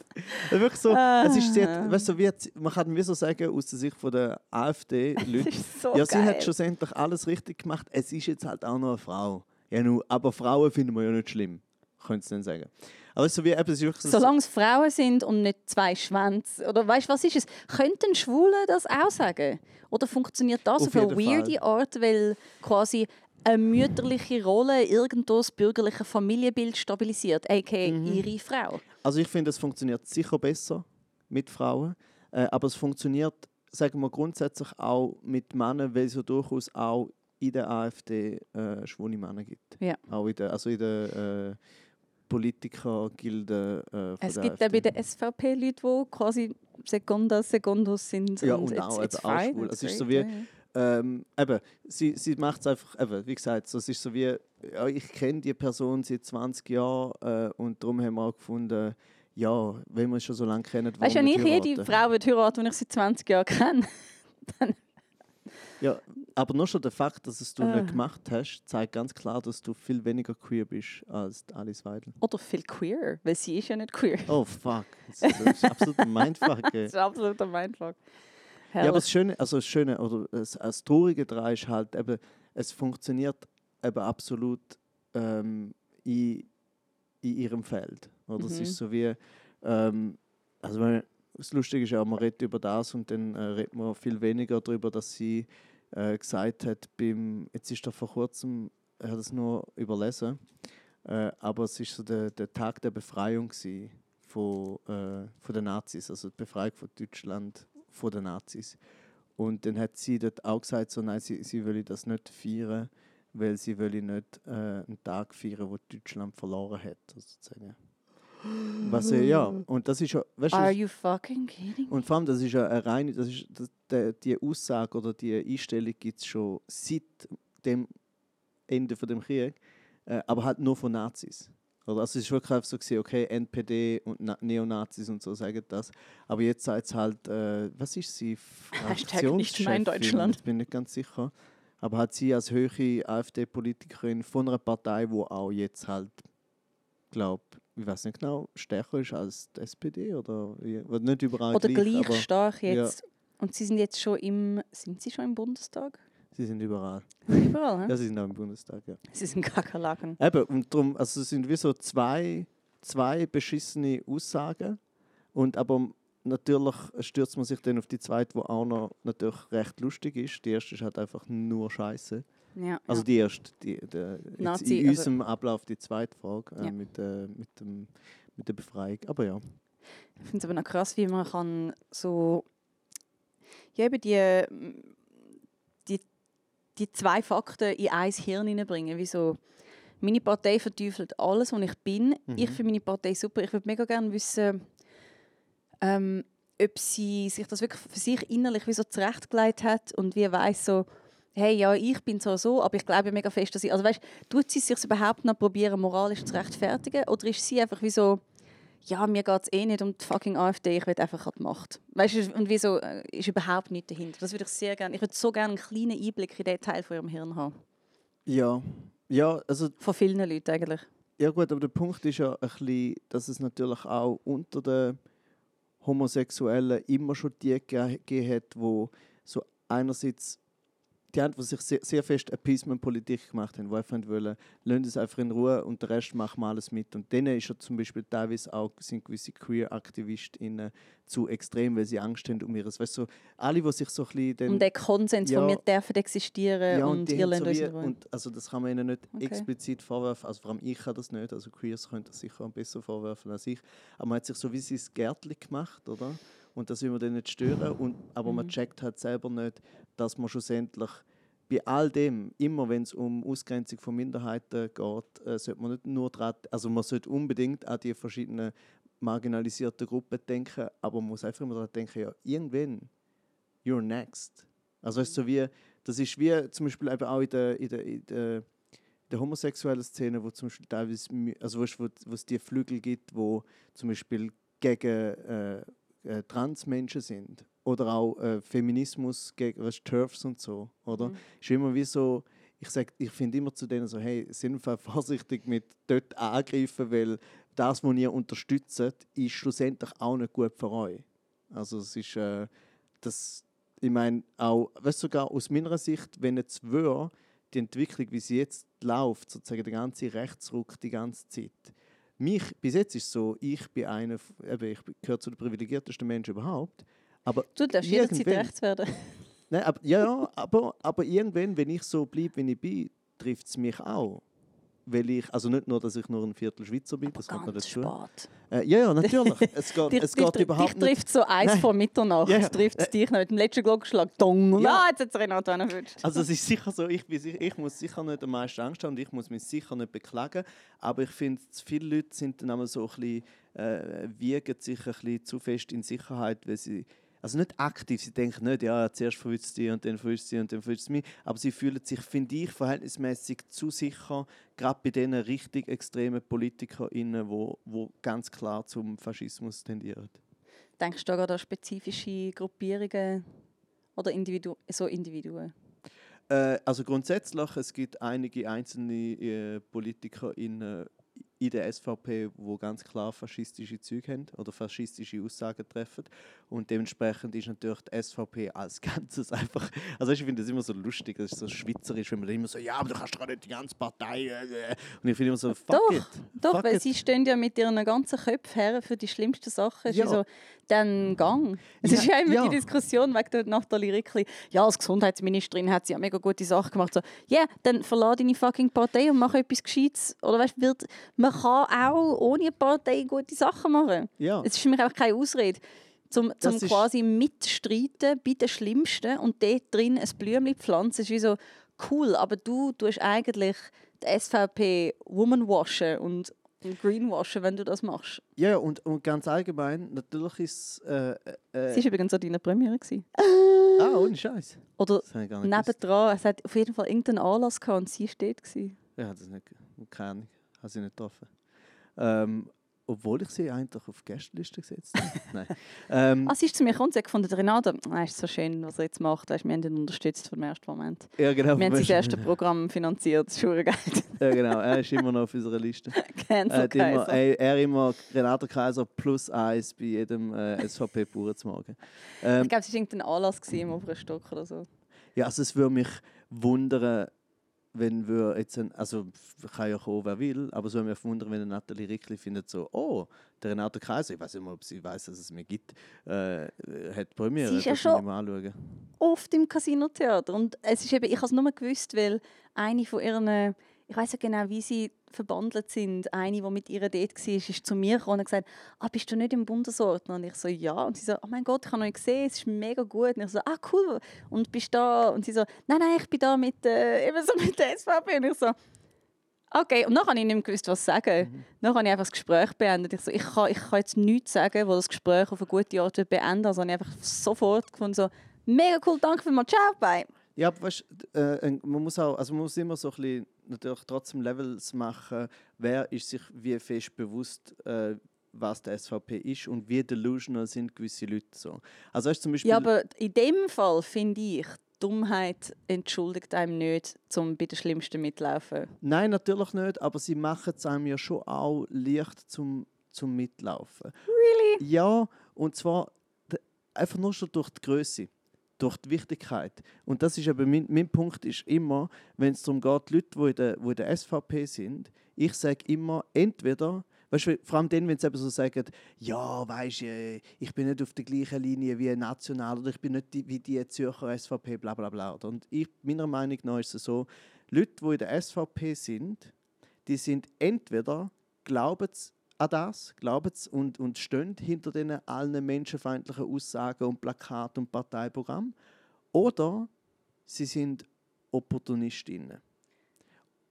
Ja, Wirklich so, es ist sehr, Ah. weißt du, wie, man kann wie so sagen, aus der Sicht von der AfD-Leute, Das so ja, sie geil. hat schlussendlich alles richtig gemacht. Es ist jetzt halt auch noch eine Frau. Ja, nu, aber Frauen finden wir ja nicht schlimm, könnte es dann sagen. Aber so wie, eben, es wirklich Solange es Frauen sind und nicht zwei Schwänze. Oder weißt du, was ist es? Könnten Schwule das auch sagen? Oder funktioniert das Auf auf, eine weirde Art, weil quasi eine mütterliche Rolle irgendwo das bürgerliche Familienbild stabilisiert, a.k.a. Mhm. ihre Frau? Also ich finde, es funktioniert sicher besser mit Frauen, äh, aber es funktioniert, sagen wir grundsätzlich auch mit Männern, weil es ja durchaus auch in der AfD äh, schwule Männer gibt. Ja. Auch in der, also in der äh, Politikergilde äh, Es gibt AfD. bei den SVP Leute, die quasi Sekundas, Sekundos sind. Ja, und und it's, auch it's eben auch schwul. it's Es ist so wie- ja, ja. Ähm, eben, sie, sie macht es einfach, eben, wie gesagt, so, es ist so wie, ja, ich kenne die Person seit 20 Jahren äh, und darum haben wir auch gefunden, ja, wenn wir schon so lange kennen, Weißt du, wenn ich nicht jede? Frau würde heiraten, die ich seit 20 Jahren kenne, Ja, aber nur schon der Fakt, dass es du Ah. nicht gemacht hast, zeigt ganz klar, dass du viel weniger queer bist als Alice Weidel. oder viel queer, weil sie ist ja nicht queer. Oh fuck, das ist, das ist absolut ein Mindfuck. ey. Das ist absolut ein Mindfuck. Ja, aber Herrlich. das Schöne, also das Schöne oder das, das Traurige daran ist halt eben, es funktioniert eben absolut ähm, in, in ihrem Feld. Oder es Mhm. ist so wie, ähm, also wenn, das Lustige ist ja, man redet über das und dann äh, redet man viel weniger darüber, dass sie äh, gesagt hat, beim, jetzt ist da vor kurzem, er hat es nur überlesen, äh, aber es ist so der, der Tag der Befreiung gewesen von, äh, von den Nazis, also die Befreiung von Deutschland von den Nazis. Und dann hat sie dort auch gesagt, so, nein, sie, sie will das nicht feiern, weil sie will nicht äh, einen Tag feiern, wo Deutschland verloren hat, sozusagen. Was äh, ja, und das ist ja, weißt Are you fucking kidding? und vor allem, das ist ja eine reine, das ist, das, die, die Aussage oder die Einstellung gibt es schon seit dem Ende von dem Krieg, äh, aber halt nur von Nazis. Oder? Also es ist wirklich so gewesen, okay, NPD und Na Neonazis und so sagen das, aber jetzt sagt es halt, äh, was ist sie? Hashtag nicht mein? Deutschland. Jetzt bin ich nicht ganz sicher. Aber hat sie als höhere AfD-Politikerin von einer Partei, wo auch jetzt halt, glaube ich weiß nicht genau, stärker ist als die SPD oder nicht überall Oder gleich, gleich aber stark jetzt. Und sie sind jetzt schon im. Sind sie schon im Bundestag? sie sind überall. Überall, hä? Ja, sie sind auch im Bundestag, ja. Sie sind Kakerlaken. Eben, und darum, also es sind wie so zwei, zwei beschissene Aussagen. Und aber natürlich stürzt man sich dann auf die zweite, die auch noch natürlich recht lustig ist. Die erste ist halt einfach nur Scheiße. Ja, Also die erste, die, jetzt Nazi, in also- unserem Ablauf die zweite Frage äh, mit, äh, mit, dem, mit der Befreiung. Aber ja. Ich finde es aber noch krass, wie man kann so ja, eben die, die, die zwei Fakten in ein Hirn hineinbringen. Wie so, meine Partei verteufelt alles, was ich bin. Ich Mhm. finde meine Partei super. Ich würde mega gerne wissen, ähm, ob sie sich das wirklich für sich innerlich wie so zurechtgelegt hat und wie weiß so, hey, ja, ich bin zwar so, aber ich glaube mega fest, dass ich, also weißt, tut sie sich überhaupt noch probieren, moralisch zu rechtfertigen oder ist sie einfach wie so, ja, mir geht es eh nicht um die fucking AfD, ich will einfach an die Macht. Weißt du, und wieso äh, ist überhaupt nichts dahinter. Das würde ich sehr gerne, ich würde so gerne einen kleinen Einblick in diesen Teil von ihrem Hirn haben. Ja. Ja, also Von vielen Leuten eigentlich. Ja gut, aber der Punkt ist ja ein bisschen, dass es natürlich auch unter den Homosexuellen immer schon die ge- gegeben hat, wo so einerseits die haben, die sich sehr, sehr fest Appeasement-Politik gemacht haben, die einfach wollen, lassen es einfach in Ruhe und den Rest machen wir alles mit. Und denen ist ja zum Beispiel teilweise auch sind gewisse Queer-AktivistInnen zu extrem, weil sie Angst haben um ihres, weißt du, so, alle, die sich so ein bisschen dann um den Konsens, ja. wo wir dürfen existieren ja, und, die ihr lasst so Ruhe. und also das kann man ihnen nicht Okay. explizit vorwerfen, also vor allem ich kann das nicht, also Queers können das sicher besser vorwerfen als ich, aber man hat sich so wie sein Gärtchen gemacht, oder? Und das will man dann nicht stören, und, aber man Mhm. checkt halt selber nicht, dass man schlussendlich bei all dem, immer wenn es um Ausgrenzung von Minderheiten geht, äh, sollte man nicht nur dran, also man sollte unbedingt an die verschiedenen marginalisierten Gruppen denken, aber man muss einfach immer daran denken, ja, irgendwann, you're next. Also ist so wie, das ist wie zum Beispiel eben auch in der, in der, in der, in der homosexuellen Szene, wo zum Beispiel teilweise, also weißt, wo, wo es die Flügel gibt, wo zum Beispiel gegen äh, äh, Transmenschen sind oder auch äh, Feminismus gegen was Turfs und so, oder? Mhm. Ist immer wie so, ich sag, ich finde immer zu denen so, hey, sind einfach vorsichtig mit dort angreifen, weil das, was ihr unterstützt, ist schlussendlich auch nicht gut für euch. Also es ist, äh, das, ich meine, auch, weißt, sogar aus meiner Sicht, wenn jetzt wäre, die Entwicklung, wie sie jetzt läuft, sozusagen der ganze Rechtsruck die ganze Zeit. Mich, bis jetzt ist es so, ich bin einer, eben, ich gehöre zu den privilegiertesten Menschen überhaupt, aber Du darfst jederzeit rechts werden. Nein, aber, ja, ja, aber, aber irgendwann, wenn ich so bleibe, wie ich bin, trifft es mich auch. Weil ich, also nicht nur, dass ich nur ein Viertel Schweizer bin, das kommt noch dazu. spät. Äh, ja, ja, natürlich. Es geht, Dich, es dich, geht dich überhaupt nicht. trifft so eins Nein. vor Mitternacht. Ja, ja. trifft es dich noch mit dem letzten Glockenschlag. Dong. Ja, Ja. jetzt hat es Renato erwünscht. Also es ist sicher so, ich, bin, ich muss sicher nicht am meisten Angst haben und ich muss mich sicher nicht beklagen. Aber ich finde, viele Leute sind dann einmal so ein bisschen, äh, wiegen sich ein bisschen zu fest in Sicherheit, weil sie also nicht aktiv, sie denken nicht, ja, zuerst verwünscht es die und dann verwünscht sie und dann verwünscht es mich, aber sie fühlen sich, finde ich, verhältnismäßig zu sicher, gerade bei diesen richtig extremen PolitikerInnen, wo, wo ganz klar zum Faschismus tendieren. Denkst du da an spezifische Gruppierungen oder Individu so Individuen? Äh, also grundsätzlich, es gibt einige einzelne äh, PolitikerInnen, in der SVP, wo ganz klar faschistische Züge haben oder faschistische Aussagen treffen. Und dementsprechend ist natürlich die SVP als Ganzes einfach. Also ich finde das immer so lustig, das ist so schweizerisch, wenn man immer so, ja, aber du kannst doch nicht die ganze Partei. Äh. Und ich finde immer so, fuck doch, it. Doch, fuck weil it. sie stehen ja mit ihren ganzen Köpfen her für die schlimmsten Sachen. Es Ja. ist so, dann gang. Es Ja, ist ja immer ja. die Diskussion wegen der Nathalie Rickli. Ja, als Gesundheitsministerin hat sie ja mega gute Sachen gemacht. So, ja, dann verlass deine fucking Partei und mach etwas Gescheites. Oder weißt, wird, man kann auch ohne Partei gute Sachen machen. Ja. Es ist für mich auch keine Ausrede. Zum, zum ist- quasi mitstreiten bei den Schlimmsten und dort drin ein Blümchen pflanzen, ist wie so cool, aber du tust eigentlich die SVP Woman washen und, und Greenwashen, wenn du das machst. Ja, und, und ganz allgemein, natürlich ist äh, äh, Sie war übrigens an deiner Premiere. Gewesen. Ah, ohne Scheiß. Oder gewusst. nebendran, es hat auf jeden Fall irgendeinen Anlass gehabt und sie steht. Gewesen. Ja, das nicht, keine Ahnung, habe sie nicht getroffen. Ähm, obwohl ich sie eigentlich auf die Gästeliste gesetzt habe. Nein. Ähm, Ah, sie ist zu mir gekommen und gefunden, Renate, ah, ist so schön, was er jetzt macht. Weißt, wir haben ihn unterstützt vom ersten Moment. ja, genau. Wir haben sein erstes Programm finanziert, das geil. Ja, genau. Er ist immer noch auf unserer Liste. Cancel Er, hat immer, er, er immer Renate Kaiser plus eins bei jedem äh, SVP-Bauernzmagen. Ähm, Ich glaube, es war irgendein Anlass gewesen im oberen Stock oder so. ja, also es würde mich wundern, wenn wir jetzt, ein, also kann ja kommen, wer will, aber es würde mich wundern, wenn Nathalie Rickli findet so, oh, der Renate Kaiser, ich weiß nicht mal, ob sie weiß, dass es mir gibt, äh, hat Premiere, Sie ist ja schon-. Oft im Casino-Theater. Und es ist eben, ich habe es nur gewusst, weil eine von ihren, ich weiß ja genau, wie sie verbandelt sind, eine, die mit ihr dort war, ist zu mir gekommen und hat gesagt, ah, bist du nicht im Bundesordner? Und ich so, ja. Und sie so, oh mein Gott, ich habe noch nicht gesehen, es ist mega gut. Und ich so, ah, cool. Und bist du da? Und sie so, nein, nein, ich bin da mit, äh, eben so mit der SVP. Und ich so, okay. Und dann habe ich nicht mehr gewusst, was sagen. Mhm. Dann habe ich einfach das Gespräch beendet. Ich so, ich kann, ich kann jetzt nichts sagen, wo das Gespräch auf eine gute Art wird beenden. Also habe ich einfach sofort gefunden, so, mega cool, danke vielmals, ciao, bye. Ja, aber weißt, äh, man muss auch, also man muss immer so ein bisschen natürlich trotzdem Levels machen, wer ist sich wie fest bewusst, äh, was der SVP ist und wie delusional sind gewisse Leute so. Also weißt, zum Beispiel, Ja, aber in dem Fall finde ich, Dummheit entschuldigt einem nicht, um bei den Schlimmsten mitlaufen. nein, natürlich nicht, aber sie machen es einem ja schon auch leicht zum, zum Mitlaufen. Really? Ja, und zwar einfach nur schon durch die Größe, durch die Wichtigkeit. Und das ist eben mein, mein Punkt ist immer, wenn es darum geht, Leute, die in der, die in der SVP sind, ich sage immer, entweder, weißt du, vor allem dann, wenn sie eben so sagen, ja, weißt du, ich bin nicht auf der gleichen Linie wie national oder ich bin nicht die, wie die Zürcher SVP, bla bla bla. Und ich, meiner Meinung nach ist es so, Leute, die in der SVP sind, die sind entweder, glauben sie an das, glauben sie und, und stehen hinter diesen allen menschenfeindlichen Aussagen und Plakaten und Parteiprogrammen, oder sie sind Opportunistinnen.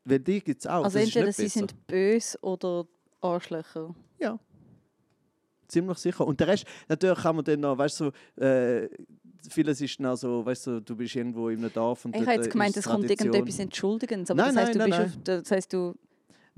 Weil die gibt es auch. also das entweder sie besser. sind böse oder Arschlöcher. Ja. Ziemlich sicher. Und der Rest, natürlich kann man dann noch, weißt du, so, äh, vieles ist noch so, weißt du, du bist irgendwo in einem Dorf und Ich habe jetzt gemeint, es kommt irgendetwas Entschuldigendes. Aber Nein, das, heisst, nein, du nein, bist Auf, das heisst, du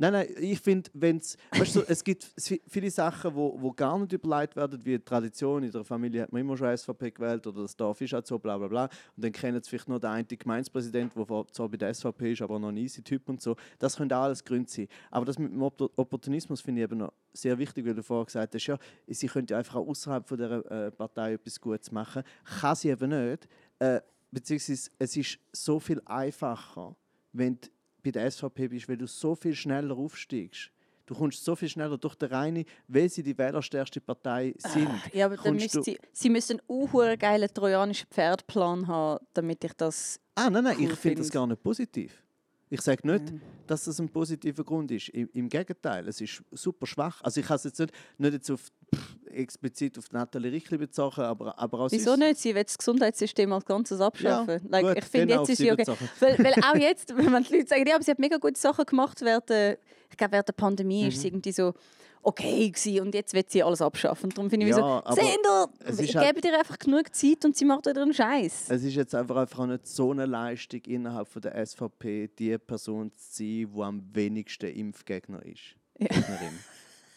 Nein, nein, ich finde, wenn es, weißt du, es gibt vi- viele Sachen, wo, wo gar nicht überlegt werden, wie die Tradition. In der Familie hat man immer schon SVP gewählt oder das Dorf ist halt so, bla bla bla. Und dann kennen sie vielleicht nur den einen Gemeindepräsident, der zwar bei der SVP ist, aber noch ein easy Typ und so. Das können auch alles Gründe sein. Aber das mit dem Oppo- Opportunismus finde ich eben noch sehr wichtig, weil du vorher gesagt hast, ja, sie könnte ja einfach auch außerhalb von dieser äh, Partei etwas Gutes machen. Kann sie eben nicht. Äh, beziehungsweise es ist so viel einfacher, wenn du bei der SVP bist, weil du so viel schneller aufsteigst. Du kommst so viel schneller durch den reine, weil sie die wählerstärkste Partei sind. Ja, aber dann müsst sie, sie müssen einen geilen trojanischen Pferdplan haben, damit ich das. Ah, nein, nein, cool ich finde das findest. gar nicht positiv. Ich sage nicht, dass das ein positiver Grund ist. Im, Im Gegenteil, es ist super schwach. Also ich habe es jetzt nicht, nicht jetzt auf, pff, explizit auf Nathalie Rickli bezogen, aber, aber auch Wieso nicht? Sie will das Gesundheitssystem als Ganzes abschaffen. like, gut, ich finde, dann jetzt ist sie okay. Weil, weil auch jetzt, wenn man die Leute sagen, ja, aber sie hat mega gute Sachen gemacht während der, ich glaube, während der Pandemie ist es Mhm. irgendwie so, okay gewesen und jetzt wird sie alles abschaffen. Darum finde ich Ja, so, es ich halt- gebe dir einfach genug Zeit und sie macht wieder einen Scheiß. Es ist jetzt einfach, einfach nicht so eine Leistung innerhalb von der SVP, die Person zu sein, die am wenigsten Impfgegner ist. Ja.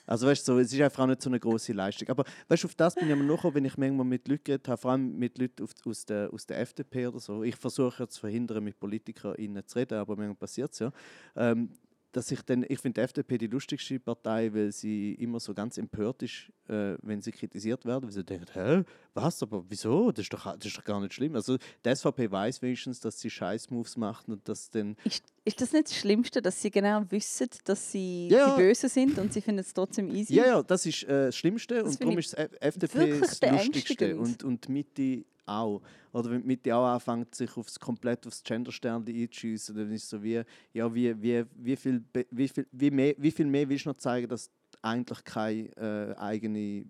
Also weißt du, so, es ist einfach auch nicht so eine große Leistung. Aber weißt du, auf das bin ich immer nachgekommen, wenn ich manchmal mit Leuten geredet habe, vor allem mit Leuten aus, der, aus der FDP oder so. Ich versuche ja zu verhindern, mit PolitikerInnen zu reden, aber manchmal passiert es ja. Ähm, dass ich dann, ich finde die FDP die lustigste Partei, weil sie immer so ganz empört ist, äh, wenn sie kritisiert werden, weil sie denken, hä, was, aber wieso, das ist doch, das ist doch gar nicht schlimm. Also die SVP weiß wenigstens, dass sie Scheiß-Moves macht und dass dann, Ist, ist das nicht das Schlimmste, dass sie genau wissen, dass sie Ja. die Bösen sind und sie finden es trotzdem easy? ja, ja, das ist äh, das Schlimmste Das und darum ist das F- FDP das Lustigste und, und die Mitte auch. Oder wenn die Mitte auch anfängt, sich aufs, komplett aufs Gender-Stern einzuschiessen, dann ist es so wie, ja, wie, wie, wie, viel, wie, viel, wie, mehr, wie viel mehr willst du noch zeigen, dass du eigentlich keine äh, eigene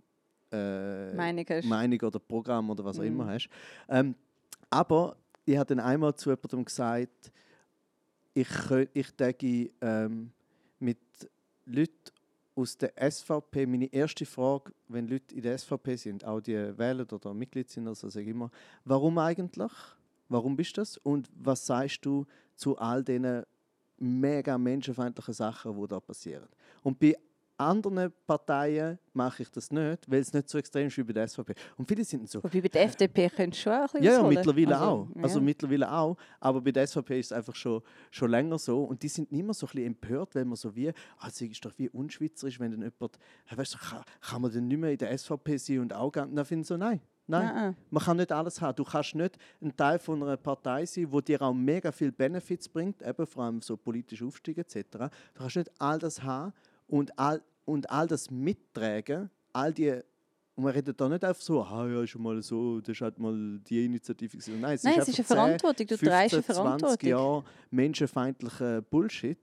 äh, Meinung. Meinung oder Programm oder was auch immer Mhm. hast. Ähm, aber ich habe dann einmal zu jemandem gesagt, ich, könnt, ich denke ähm, mit Leuten aus der SVP, meine erste Frage, wenn Leute in der SVP sind, auch die wählen oder Mitglied sind, also sage ich immer, warum eigentlich? Warum bist du das? Und was sagst du zu all diesen mega menschenfeindlichen Sachen, die da passieren? Und bei anderen Parteien mache ich das nicht, weil es nicht so extrem ist wie bei der SVP. Und viele sind so, Wobei bei der FDP könntest du schon ein bisschen ja, ja, mittlerweile Also, auch. Also ja. mittlerweile auch. Aber bei der SVP ist es einfach schon, schon länger so. Und die sind nicht mehr so ein bisschen empört, wenn man so wie, es ist doch wie unschweizerisch, wenn dann jemand, weißt du, kann, kann man dann nicht mehr in der SVP sein und auch gerne. Dann finde ich so, nein. Nein, Nein. man kann nicht alles haben. Du kannst nicht ein Teil von einer Partei sein, wo dir auch mega viel Benefits bringt, eben vor allem so politisch Aufstieg etc. Du kannst nicht all das haben und all, und all das mittragen, all die und man redet da nicht einfach so, ah ja, ist schon mal so, das ist halt mal die Initiative. gewesen. Nein, es Nein, ist es ist eine 10, Verantwortung. Du 15, trägst eine 20 Verantwortung. Jahre menschenfeindlicher Bullshit.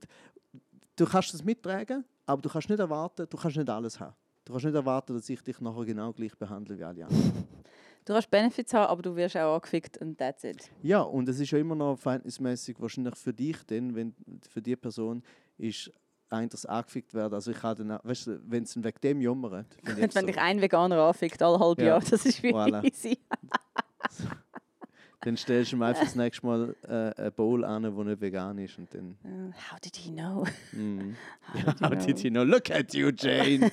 Du kannst das mittragen, aber du kannst nicht erwarten, du kannst nicht alles haben. Du kannst nicht erwarten, dass ich dich nachher genau gleich behandle wie alle anderen. Du kannst Benefits haben, aber du wirst auch angefickt und that's it. Ja, und es ist ja immer noch verhältnismäßig wahrscheinlich für dich denn, wenn für die Person ist das angefickt werden. Also ich kann dann, weißt du, wenn es wegen dem jammert, wenn so, dich ein Veganer anfickt, alle halbe Ja. Jahr, das ist wie Voilà. easy. dann stellst du ihm einfach das nächste Mal äh, eine Bowl an, wo nicht vegan ist und dann. Uh, how did he know? Mm. How Ja, did he how did know? you know? Look at you, Jane!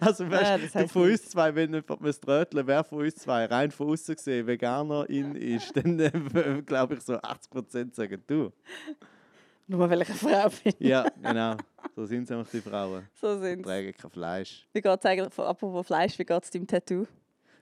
also, Ja, weißt das du, heisst von uns zwei, wenn jemand müsste röteln, wer von uns zwei rein von außen gesehen Veganerin ist, dann äh, glaube ich so 80% sagen du. Nur weil ich eine Frau bin. Ja, genau. So sind es einfach die Frauen. So sind Tragen kein Fleisch. Wie geht es eigentlich, apropos Fleisch, wie geht es deinem Tattoo?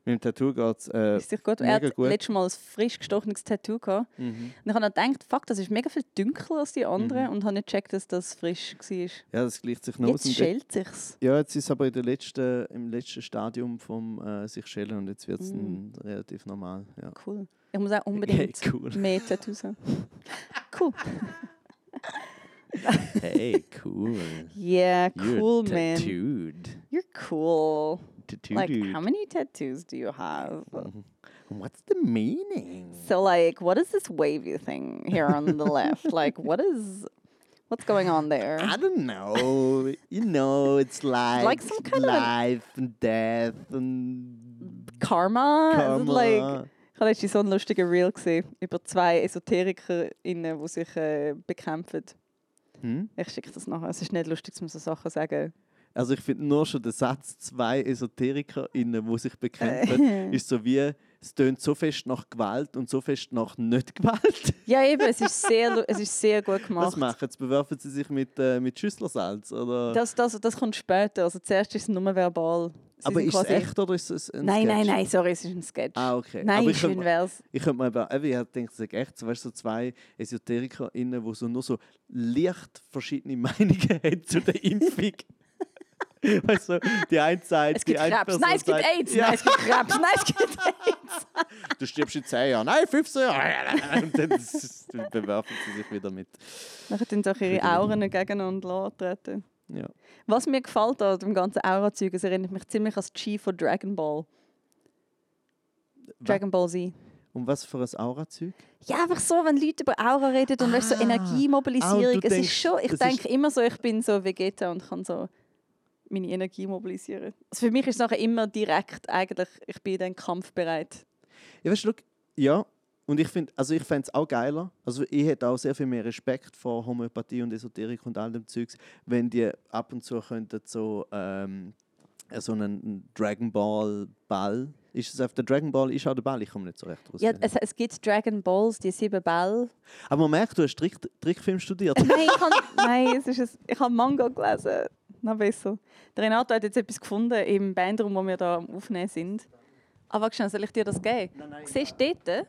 Mit dem Tattoo geht es äh, Ist dich gut? Er mega hat gut. letztes Mal ein frisch gestochenes Tattoo gehabt. mhm. Und ich habe dann gedacht, fuck, das ist mega viel dunkler als die anderen Mhm. und habe nicht gecheckt, dass das frisch war. Ja, das gleicht sich noch aus. Jetzt Und schält sich's. Ja, jetzt ist es aber in der letzten, im letzten Stadium vom äh, sich schälen und jetzt wird es Mm. relativ normal. Ja. Cool. Ich muss auch unbedingt Hey, cool. mehr Tattoos haben. Cool. Hey, cool. Yeah, cool, You're man. tattooed. You're cool. Tattooed. Like, how many tattoos do you have? Mhm. What's the meaning? So, like, what is this wavy thing here on the left? Like, what is, what's going on there? I don't know. you know, it's like, Like some kind of life and death and Karma? Like, karma. ich habe letztens so einen lustigen Reel gesehen über zwei EsoterikerInnen, die sich äh, bekämpfen. Hm? Ich schicke das nachher. Es ist nicht lustig, dass man so Sachen sagen. Also ich finde nur schon der Satz zwei EsoterikerInnen, die sich bekämpfen, ist so wie, es tönt so fest nach Gewalt und so fest nach Nicht-Gewalt. Ja, eben, es ist sehr, es ist sehr gut gemacht. Was machen sie? Bewerfen sie sich mit, äh, mit Schüsslersalz? Oder? Das, das, das kommt später. Also zuerst ist es nur verbal. Sie Aber ist es echt oder ist es ein Nein, nein, Sketch? nein, sorry, es ist ein Sketch. Ah, okay. Nein, Aber ich schön wär's. ich könnte mir eben, ich gedacht, es ist echt so, weißt, du, so zwei EsoterikerInnen, die so nur so leicht verschiedene Meinungen haben zu der Impfung. weißt du, die eine sagt, Es gibt die eine Krebs. Person Nein, es gibt AIDS. Ja, Nein, es gibt Krebs. Nein, es gibt AIDS. du stirbst in 10 Jahren. Nein, 15 Jahre. Und dann bewerfen sie sich wieder mit. Dann tun sie auch ihre Auren gegeneinander antreten. Ja. Was mir gefällt an dem ganzen Aura-Zeug, es erinnert mich ziemlich an das Chi von Dragon Ball. Dragon Ball Z. Um was für ein Aura-Zeug? Ja, einfach so, wenn Leute über Aura reden und weißt, so Ah. Energiemobilisierung. Ah, du es denkst, ist schon, ich denke immer so, ich bin so Vegeta und kann so meine Energie mobilisieren. Also für mich ist es nachher immer direkt eigentlich, ich bin dann kampfbereit. Ja, weißt du, ja. Und ich finde, also ich fände es auch geiler. Also ich hätte auch sehr viel mehr Respekt vor Homöopathie und Esoterik und all dem Zeugs, wenn die ab und zu könnten so, ähm, so einen Dragon Ball Ball. Ist es auf der Dragon Ball ist auch der Ball? Ich komme nicht so recht raus. Ja, es, es gibt Dragon Balls, die sieben Bälle. Aber man merkt, du hast Trick, Trickfilm studiert. nein, ich habe, nein, es ist ein, ich habe Manga gelesen. Noch besser. Der Renato hat jetzt etwas gefunden im Bandraum, wo wir da am Aufnehmen sind. Aber schnell, soll ich dir das geben? Nein, nein. Siehst du dort?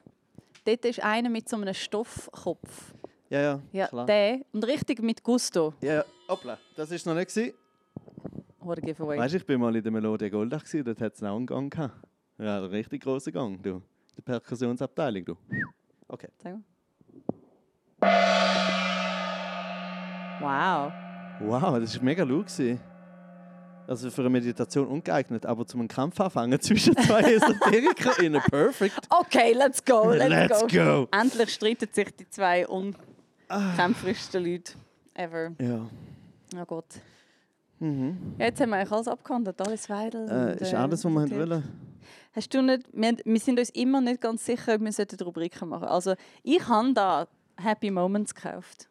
Dort ist einer mit so einem Stoffkopf. Ja, ja, Ja, klar. der. Und richtig mit Gusto. Ja, ja, hoppla, das ist noch nicht gewesen. A giveaway. Weißt du, ich bin mal in der Melodie Goldach gewesen, dort hat es einen Gang gehabt. Ja, einen richtig großen Gang, du. Die Perkussionsabteilung, du. Okay. Sag mal. Wow. Wow, das war mega laut. gewesen. Also für eine Meditation ungeeignet, aber zum Kampf anfangen zwischen zwei EsoterikerInnen, perfekt. Okay, let's go, let's, Let's go. Endlich streiten sich die zwei unkämpferischsten Leute ever. Ja. Oh Gott. Mhm. Ja, jetzt haben wir eigentlich alles abgehandelt, alles Weidel. Äh, und, ist äh, alles, was wir wollen. Hast du nicht, wir, wir sind uns immer nicht ganz sicher, ob wir sollten Rubriken machen Also ich habe da Happy Moments gekauft.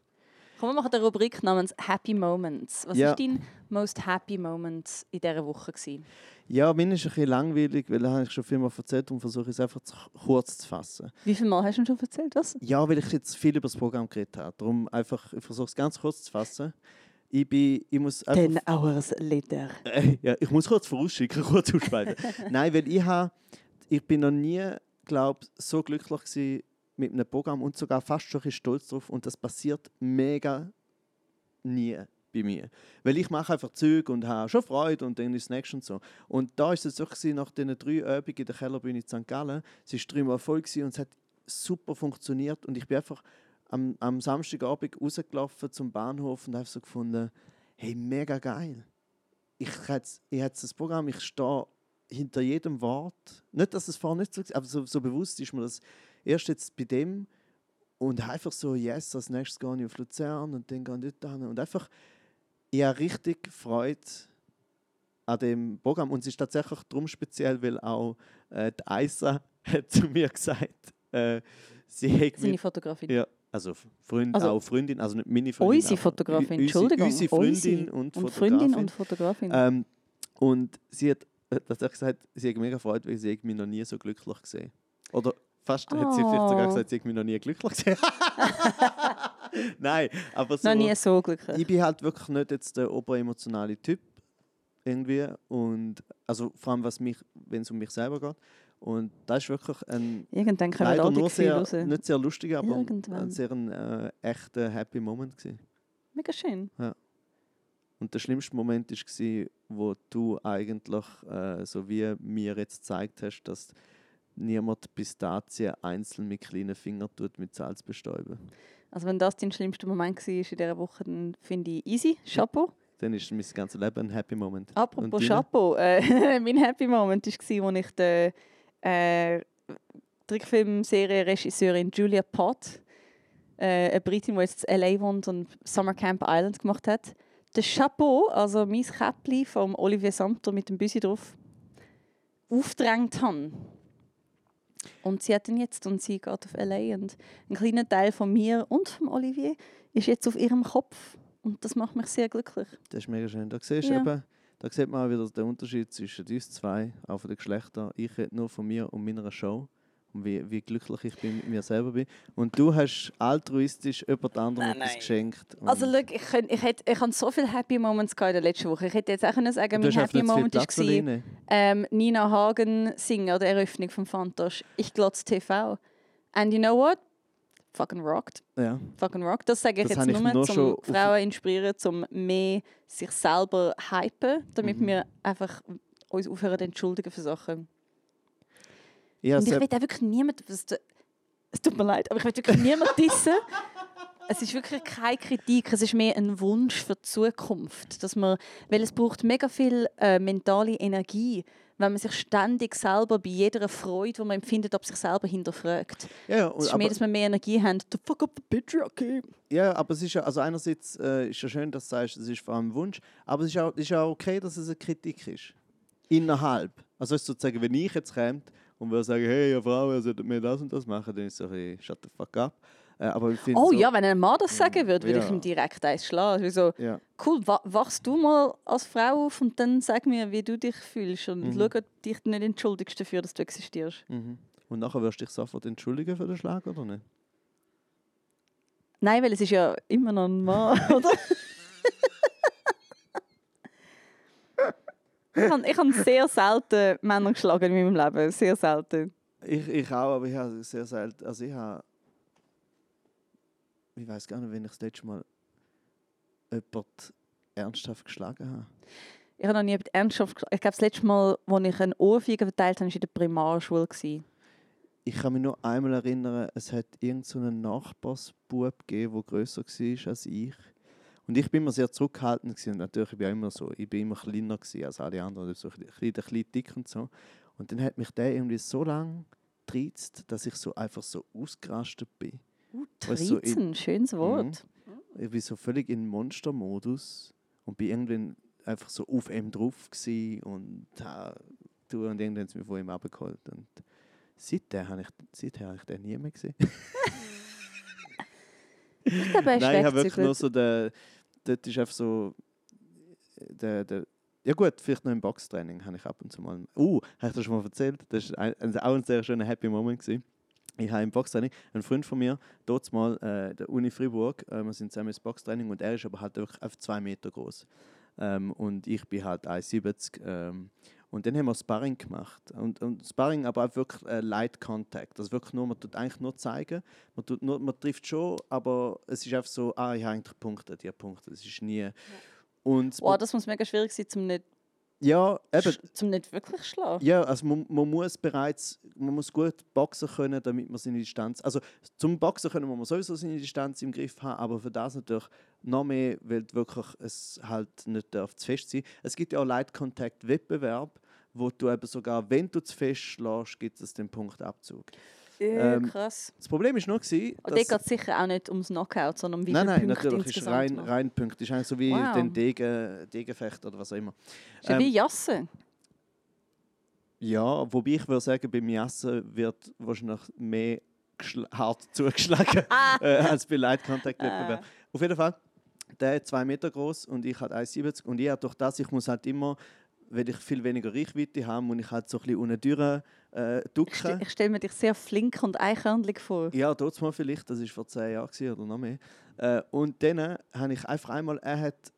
Komm, wir machen eine Rubrik namens Happy Moments. Was Ja. ist dein most happy moment in dieser Woche? Gewesen? Ja, mir ist ein bisschen langweilig, weil das habe ich schon vielmal erzählt und versuche es einfach zu, kurz zu fassen. Wie viel Mal hast du schon erzählt? Was? Ja, weil ich jetzt viel über das Programm geredet habe. Darum einfach, ich versuche es ganz kurz zu fassen. Ich, bin, ich muss einfach Ten hours later. Äh, ja, ich muss kurz vorausschicken, kurz aussprechen. Nein, weil ich, ha, ich bin noch nie, glaube so glücklich gewesen mit einem Programm und sogar fast schon ein stolz drauf. Und das passiert mega nie bei mir. Weil ich mache einfach Zeug und habe schon Freude und dann ist das nächste und so. Und da ist es so gewesen, nach diesen drei Übungen in der Kellerbühne in St. Gallen, es war dreimal voll und es hat super funktioniert und ich bin einfach am, am Samstagabend rausgelaufen zum Bahnhof und habe so gefunden, hey, mega geil ich hätte ich das Programm, ich stehe hinter jedem Wort. Nicht, dass es vorher nicht so war, aber so, so bewusst ist mir das erst jetzt bei dem und einfach so, yes, als nächstes gehe ich auf Luzern und dann gehe ich dort hin. Und einfach, ich habe richtig Freude an dem Programm. Und es ist tatsächlich darum speziell, weil auch äh, die Aisa hat zu mir gesagt, äh, sie hat Seine Fotografin. ja, also Freund, Also, auch Freundin, also nicht meine Freundin. Unsere aber Fotografin, unsere- Entschuldigung. Unsere Freundin unsere. und, und Fotografin. Freundin und Fotografin. Ähm, und sie hat tatsächlich gesagt, sie hat mega gefreut, weil sie mich noch nie so glücklich gesehen. Oder fast hat sie vielleicht sogar Oh. gesagt, sie hat mich noch nie glücklich gesehen. Nein, aber so, Noch nie so glücklich. ich bin halt wirklich nicht jetzt der oberemotionale Typ irgendwie und also vor allem was mich, wenn es um mich selber geht. Und das ist wirklich ein Irgendwann leider nur sehr, raus. nicht sehr lustiger, aber Irgendwann. ein sehr ein, äh, echter Happy Moment gewesen. Mega schön. Und der schlimmste Moment war, wo du eigentlich, äh, so wie mir jetzt gezeigt hast, dass niemand Pistazien einzeln mit kleinen Fingern tut mit Salz bestäuben. Also wenn das dein schlimmster Moment war in dieser Woche, dann finde ich easy. Chapeau. Dann ist mein ganzes Leben ein Happy Moment. Apropos? Chapeau, äh, mein Happy Moment war, als ich die äh, Trickfilmserie-Regisseurin Julia Pott, äh, eine Britin, die jetzt in L.A. wohnt und Summer Camp Island gemacht hat, den Chapeau, also mein Käppli vom Olivier Samter mit dem Büsi drauf, aufgedrängt habe. Und sie hat ihn jetzt und sie geht auf L.A. und ein kleiner Teil von mir und von Olivier ist jetzt auf ihrem Kopf. Und das macht mich sehr glücklich. Das ist mega schön. Da siehst du Ja. eben, da sieht man auch wieder den Unterschied zwischen uns zwei, auch von den Geschlechtern. Ich rede nur von mir und meiner Show und wie, wie glücklich ich bin mit mir selber bin. Und du hast altruistisch jemand anderem Nein, etwas nein. geschenkt. Also, schau, ich, könnt, ich, hätte, ich hatte so viele Happy Moments in der letzten Woche. Ich hätte jetzt auch können sagen mein Happy Moment war ähm, Nina Hagen singen an der Eröffnung vom Fantosch. Ich glotz TV. And you know what? Fucking rocked. Ja. Fucking rocked. Das sage ich Das jetzt ich nur, um Frauen inspirieren, um mehr sich selber hypen, damit Mhm. wir einfach uns aufhören zu entschuldigen für Sachen. Ich Und ich will auch wirklich niemand. Es es tut mir leid, aber ich will wirklich niemand dissen. Es ist wirklich keine Kritik, es ist mehr ein Wunsch für die Zukunft. Dass man, weil es braucht mega viel äh, mentale Energie, wenn man sich ständig selber bei jeder Freude, die man empfindet, ob sich selber hinterfragt. Ja, ja, Es und, ist mehr, dass wir mehr Energie haben. The fuck up the patriarchy. ja, aber es ist ja, also einerseits äh, ist ja schön, dass du sagst, es ist vor allem ein Wunsch, aber es ist auch, ist auch okay, dass es eine Kritik ist. Innerhalb. Also sozusagen, wenn ich jetzt käme und würde sagen, hey, ihr Frau, ihr solltet mir das und das machen, dann ist es so ein bisschen, shut the fuck up. Äh, ich Oh so, ja, wenn ein Mann das sagen würde, würde ich Ja. ihm direkt eins schlagen. Also, Ja. cool, wa wachst du mal als Frau auf und dann sag mir, wie du dich fühlst. Und Mhm. schau, ob dich nicht entschuldigst dafür, dass du existierst. Mhm. Und nachher wirst du dich sofort entschuldigen für den Schlag, oder nicht? Nein, weil es ist ja immer noch ein Mann, oder? ich habe ich sehr selten Männer geschlagen in meinem Leben. Sehr selten. Ich, ich auch, aber ich habe sehr selten. Also ich habe. Ich weiß gar nicht, wenn ich das letzte Mal jemand ernsthaft geschlagen habe. Ich habe noch nie jemand ernsthaft geschlagen. Ich glaube, das letzte Mal, als ich eine Ohrfeige verteilt habe, war in der Primarschule. Ich kann mich nur einmal erinnern, es hat irgendeinen so einen Nachbarsbub gegeben, der grösser war als ich. Und ich bin immer sehr zurückhaltend gewesen. und natürlich bin ich immer so, ich bin immer kleiner gewesen als alle anderen, so ein bisschen, dick und so. Und dann hat mich der irgendwie so lange getriezt, dass ich so einfach so ausgerastet bin. Uh, du, so in- Trizen, schönes Wort. Ich bin so völlig in Monstermodus und bin irgendwann einfach so auf ihm drauf gsi und ha, du und irgendwann sind wir von ihm abgeholt und seitdem habe ich, seither habe ich den nie mehr gesehen. Ich glaube, er ist Nein, ich habe wirklich nur so der, dort ist einfach so der, der ja gut, vielleicht noch im Boxtraining habe ich ab und zu mal. Uh, habe ich das schon mal erzählt? Das war auch ein sehr schöner Happy Moment. Gewesen. Ich habe im Boxtraining, ein Freund von mir, dort mal äh, der Uni Fribourg, äh, wir sind zusammen ins Boxtraining und er ist aber halt wirklich auf zwei Meter groß. Ähm, und ich bin halt 1,70. Ähm, und dann haben wir Sparring gemacht. Und, und Sparring aber auch wirklich äh, Light Contact. Also wirklich nur, man tut eigentlich nur zeigen. Man, tut nur, man trifft schon, aber es ist einfach so, ah, ich habe eigentlich Punkte, die Punkte. Es ist nie. Und das Wow, das muss mega schwierig sein, um nicht, ja, eben, zum nicht wirklich zu schlagen. ja, also man, man muss bereits, man muss gut boxen können, damit man seine Distanz, also zum Boxen können muss man sowieso seine Distanz im Griff haben, aber für das natürlich noch mehr, weil wirklich es halt nicht darf zu fest sein. Es gibt ja auch Light Contact Wettbewerb, wo du eben sogar, wenn du zu fest schlägst, gibt es den Punktabzug. Äh, Ähm, krass. Das Problem ist noch gewesen, Und dort geht es sicher auch nicht ums Knockout, sondern um wie Nein, nein, Punkte natürlich ist insgesamt rein, man- rein Punkt. Ist eigentlich so wie Wow. den Degen, Degenfecht oder was auch immer. Ist ja Ähm, wie Jasse. Ja, wobei ich würde sagen, beim Jassen wird wahrscheinlich mehr hart zugeschlagen äh, als bei Light Contact Wettbewerb. Auf jeden Fall, der ist zwei Meter groß und ich halt 1,70 und ich habe durch das, ich muss halt immer, weil ich viel weniger Reichweite habe, muss ich halt so ein bisschen unten durch äh, Ich, ste ducken. ich stelle mir dich sehr flink und eichhörnlich vor. Ja, dort mal vielleicht, das war vor zehn Jahren oder noch mehr. Äh, und dann äh, habe ich einfach einmal, er hat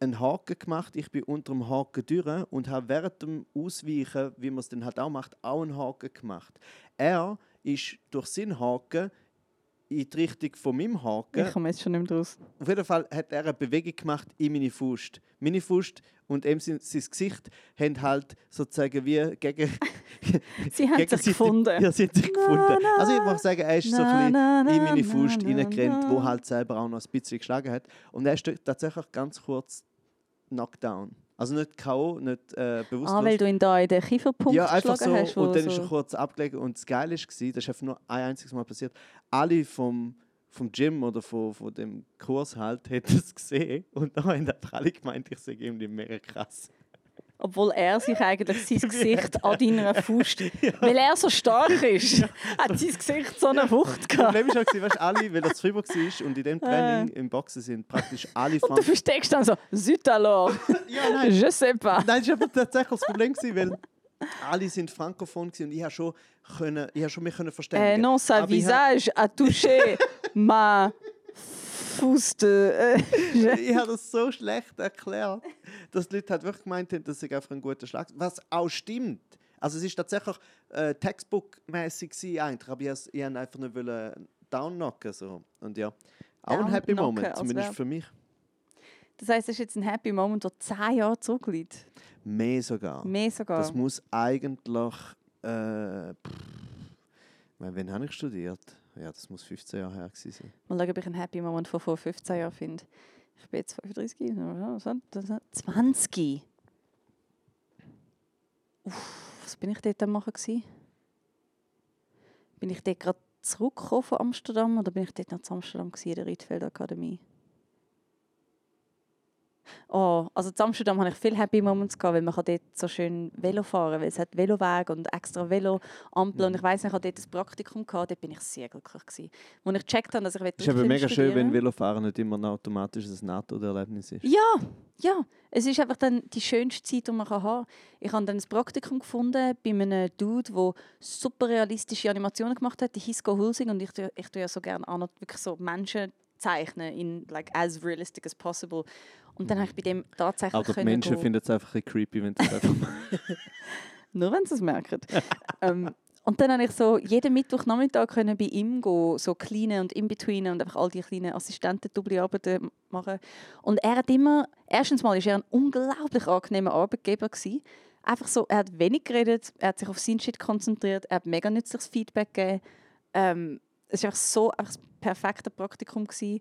einen Haken gemacht, ich bin unter dem Haken durch und habe während dem Ausweichen, wie man es dann halt auch macht, auch einen Haken gemacht. Er ist durch seinen Haken in die Richtung von meinem Haken. Ich komme jetzt schon nicht mehr draus. Auf jeden Fall hat er eine Bewegung gemacht in meine Faust. Meine Faust und ihm sein, sein Gesicht haben halt sozusagen wie gegen, Sie haben sich gefunden. Ja, sie haben sich gefunden. Also ich muss sagen, er ist so ein Na, bisschen na, in meine na, Faust na, reingerannt, na. wo halt selber auch noch ein bisschen geschlagen hat. Und er ist tatsächlich ganz kurz Knockdown. Also nicht K.O., nicht äh, bewusstlos. Ah, weil du ihn da in den Kieferpunkt ja, einfach so. hast. und dann so ist er kurz abgelegt. Und das Geile war, das ist einfach nur ein einziges Mal passiert. Alle vom, vom Gym oder von, von dem Kurs halt hätten es gesehen. Und dann haben einfach alle gemeint, ich sei irgendwie mega krass. Obwohl er sich eigentlich sein Gesicht an deiner Faust, weil er so stark ist, hat sein Gesicht so eine Wucht Das gehabt. Problem ist auch, gewesen, weißt, alle, weil er zu war und in dem Training im Boxen sind praktisch alle Und du versteckst dann so, Zut alors, Ja, nein, je sais pas. Nein, das war tatsächlich das Problem, weil alle sind frankophon und ich habe schon, können, ich habe schon mich können verständigen. non, sa Aber visage a touché ma Fuß de... Je- ich habe das so schlecht erklärt, dass die Leute halt wirklich gemeint haben, dass ich einfach ein guter Schlag Was auch stimmt. Also es ist tatsächlich äh, Textbook-mäßig eigentlich, aber ich wollte ich wollte einfach nicht wollen downknocken. So. Und ja, auch ein Happy Moment, als zumindest Verb. für mich. das heisst, es ist jetzt ein Happy Moment, der zehn Jahre zurückliegt. Mehr sogar. Mehr sogar. Das muss eigentlich. Äh, pff, ich meine, wann habe ich studiert? Ja, das muss 15 Jahre her gewesen sein. Mal schauen, ob ich einen Happy Moment von vor 15 Jahren finde. Ich bin jetzt 35, was hat- das hat- 20. Uff, was bin ich dort am machen gewesen? Bin ich dort gerade zurückgekommen von Amsterdam oder bin ich dort noch zu Amsterdam gewesen, in der Riedfeld Akademie? Oh, also in Amsterdam hatte ich viele Happy Moments, gehabt, weil man kann dort so schön Velo fahren kann, weil es hat Velowege und extra Veloampel. Und ich weiss, ich hatte dort ein Praktikum, gehabt, dort bin ich sehr glücklich. Gewesen. Als ich gecheckt habe, dass ich Es ist aber mega schön, wenn Velofahren nicht immer ein automatisches NATO-Erlebnis ist. Ja, ja. Es ist einfach dann die schönste Zeit, die man haben kann. Ich habe dann ein Praktikum gefunden bei einem Dude, der super realistische Animationen gemacht hat, der Hisco Hulsing. Und ich, ich tue ja so gerne wirklich so Menschen zeichnen, in like as realistic as possible. Und dann habe ich bei dem tatsächlich Aber die Menschen finden es einfach ein creepy, wenn sie es einfach machen. Nur wenn sie es merken. ähm, und dann habe ich so jeden Mittwochnachmittag können bei ihm gehen, so kleine und in-between und einfach all die kleinen Assistenten Arbeiten machen. Und er hat immer, erstens mal war er ein unglaublich angenehmer Arbeitgeber gewesen. Einfach so, er hat wenig geredet, er hat sich auf seinen Shit konzentriert, er hat mega nützliches Feedback gegeben. Ähm, es war einfach so einfach das perfekte Praktikum gewesen.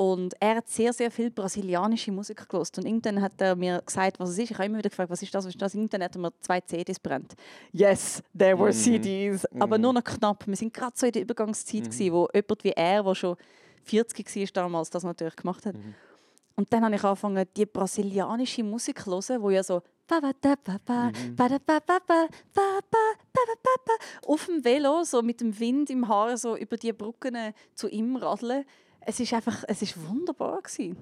Und er hat sehr, sehr viel brasilianische Musik gelost. Und irgendwann hat er mir gesagt, was es ist. Ich habe immer wieder gefragt, was ist das, was ist das? Irgendwann hat er mir zwei CDs brennt. Yes, there were mhm. CDs. Mhm. Aber nur noch knapp. Wir sind gerade so in der Übergangszeit, mhm. gewesen, wo jemand wie er, der schon 40 war damals, das natürlich gemacht hat. Mhm. Und dann habe ich angefangen, die brasilianische Musik zu hören, wo ja so auf dem Velo, so mit dem Wind im Haar, so über die Brücken zu ihm radeln es ist einfach, es ist wunderbar gewesen.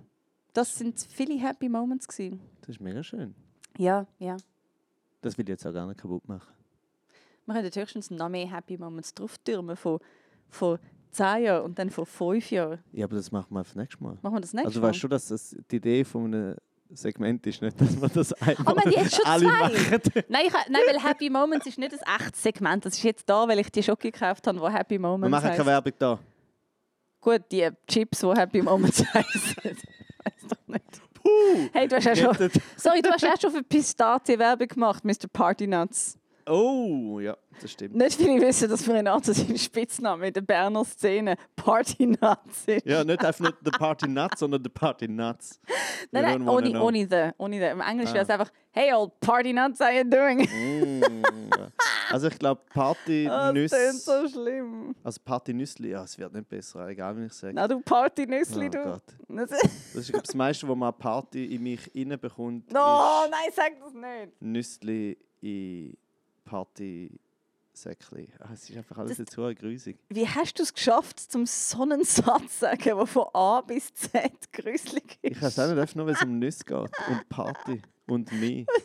Das sind viele Happy Moments gewesen. Das ist mega schön. Ja, ja. Das will ich jetzt auch gar nicht kaputt machen. Wir können höchstens noch mehr Happy Moments drauf türmen von, von 10 Jahren und dann von 5 Jahren. Ja, aber das machen wir das nächste Mal. Machen wir das nächste also, Mal? Also weißt du, dass das die Idee von einem Segment ist nicht, dass man das einfach oh, jetzt schon alle zwei. machen. Nein, ich, nein, weil Happy Moments ist nicht ein echtes Segment. Das ist jetzt da, weil ich die Schocke gekauft habe, wo Happy Moments Wir machen keine Werbung da. Gut, die Chips, die Happy Moments heißen. Weiß doch nicht. Puh, hey, du hast ja schon. Sorry, du hast ja schon für Pistazie-Werbung gemacht, Mr. Party Nuts. Oh, ja, das stimmt. Nicht viele wissen, dass Renato seinen Spitzname in der Berner Szene Party Nuts ist. Ja, nicht einfach nicht der Party Nuts, sondern der Party Nuts. nein, nein, ohne, ohne the, ohne the. Im Englisch ah. wäre es einfach Hey old Party Nuts, how you doing? Mm, also ich glaube Party Nüsse. Das ist so schlimm. Also Party Nüssli, ja, es wird nicht besser, egal wie ich sage. Na du Party Nüssli, oh, du. Gott. Das ist glaub, das meiste, was man Party in mich reinbekommt. No, nein, sag das nicht. Nüssli in Party Säckli. Ah, es ist einfach alles das, zu grusig. Wie hast du es geschafft, zum so einen Satz zu sagen, der von A bis Z gruselig ist? Ich weiß auch nicht, nur, wenn es um Nüsse geht und Party und mich.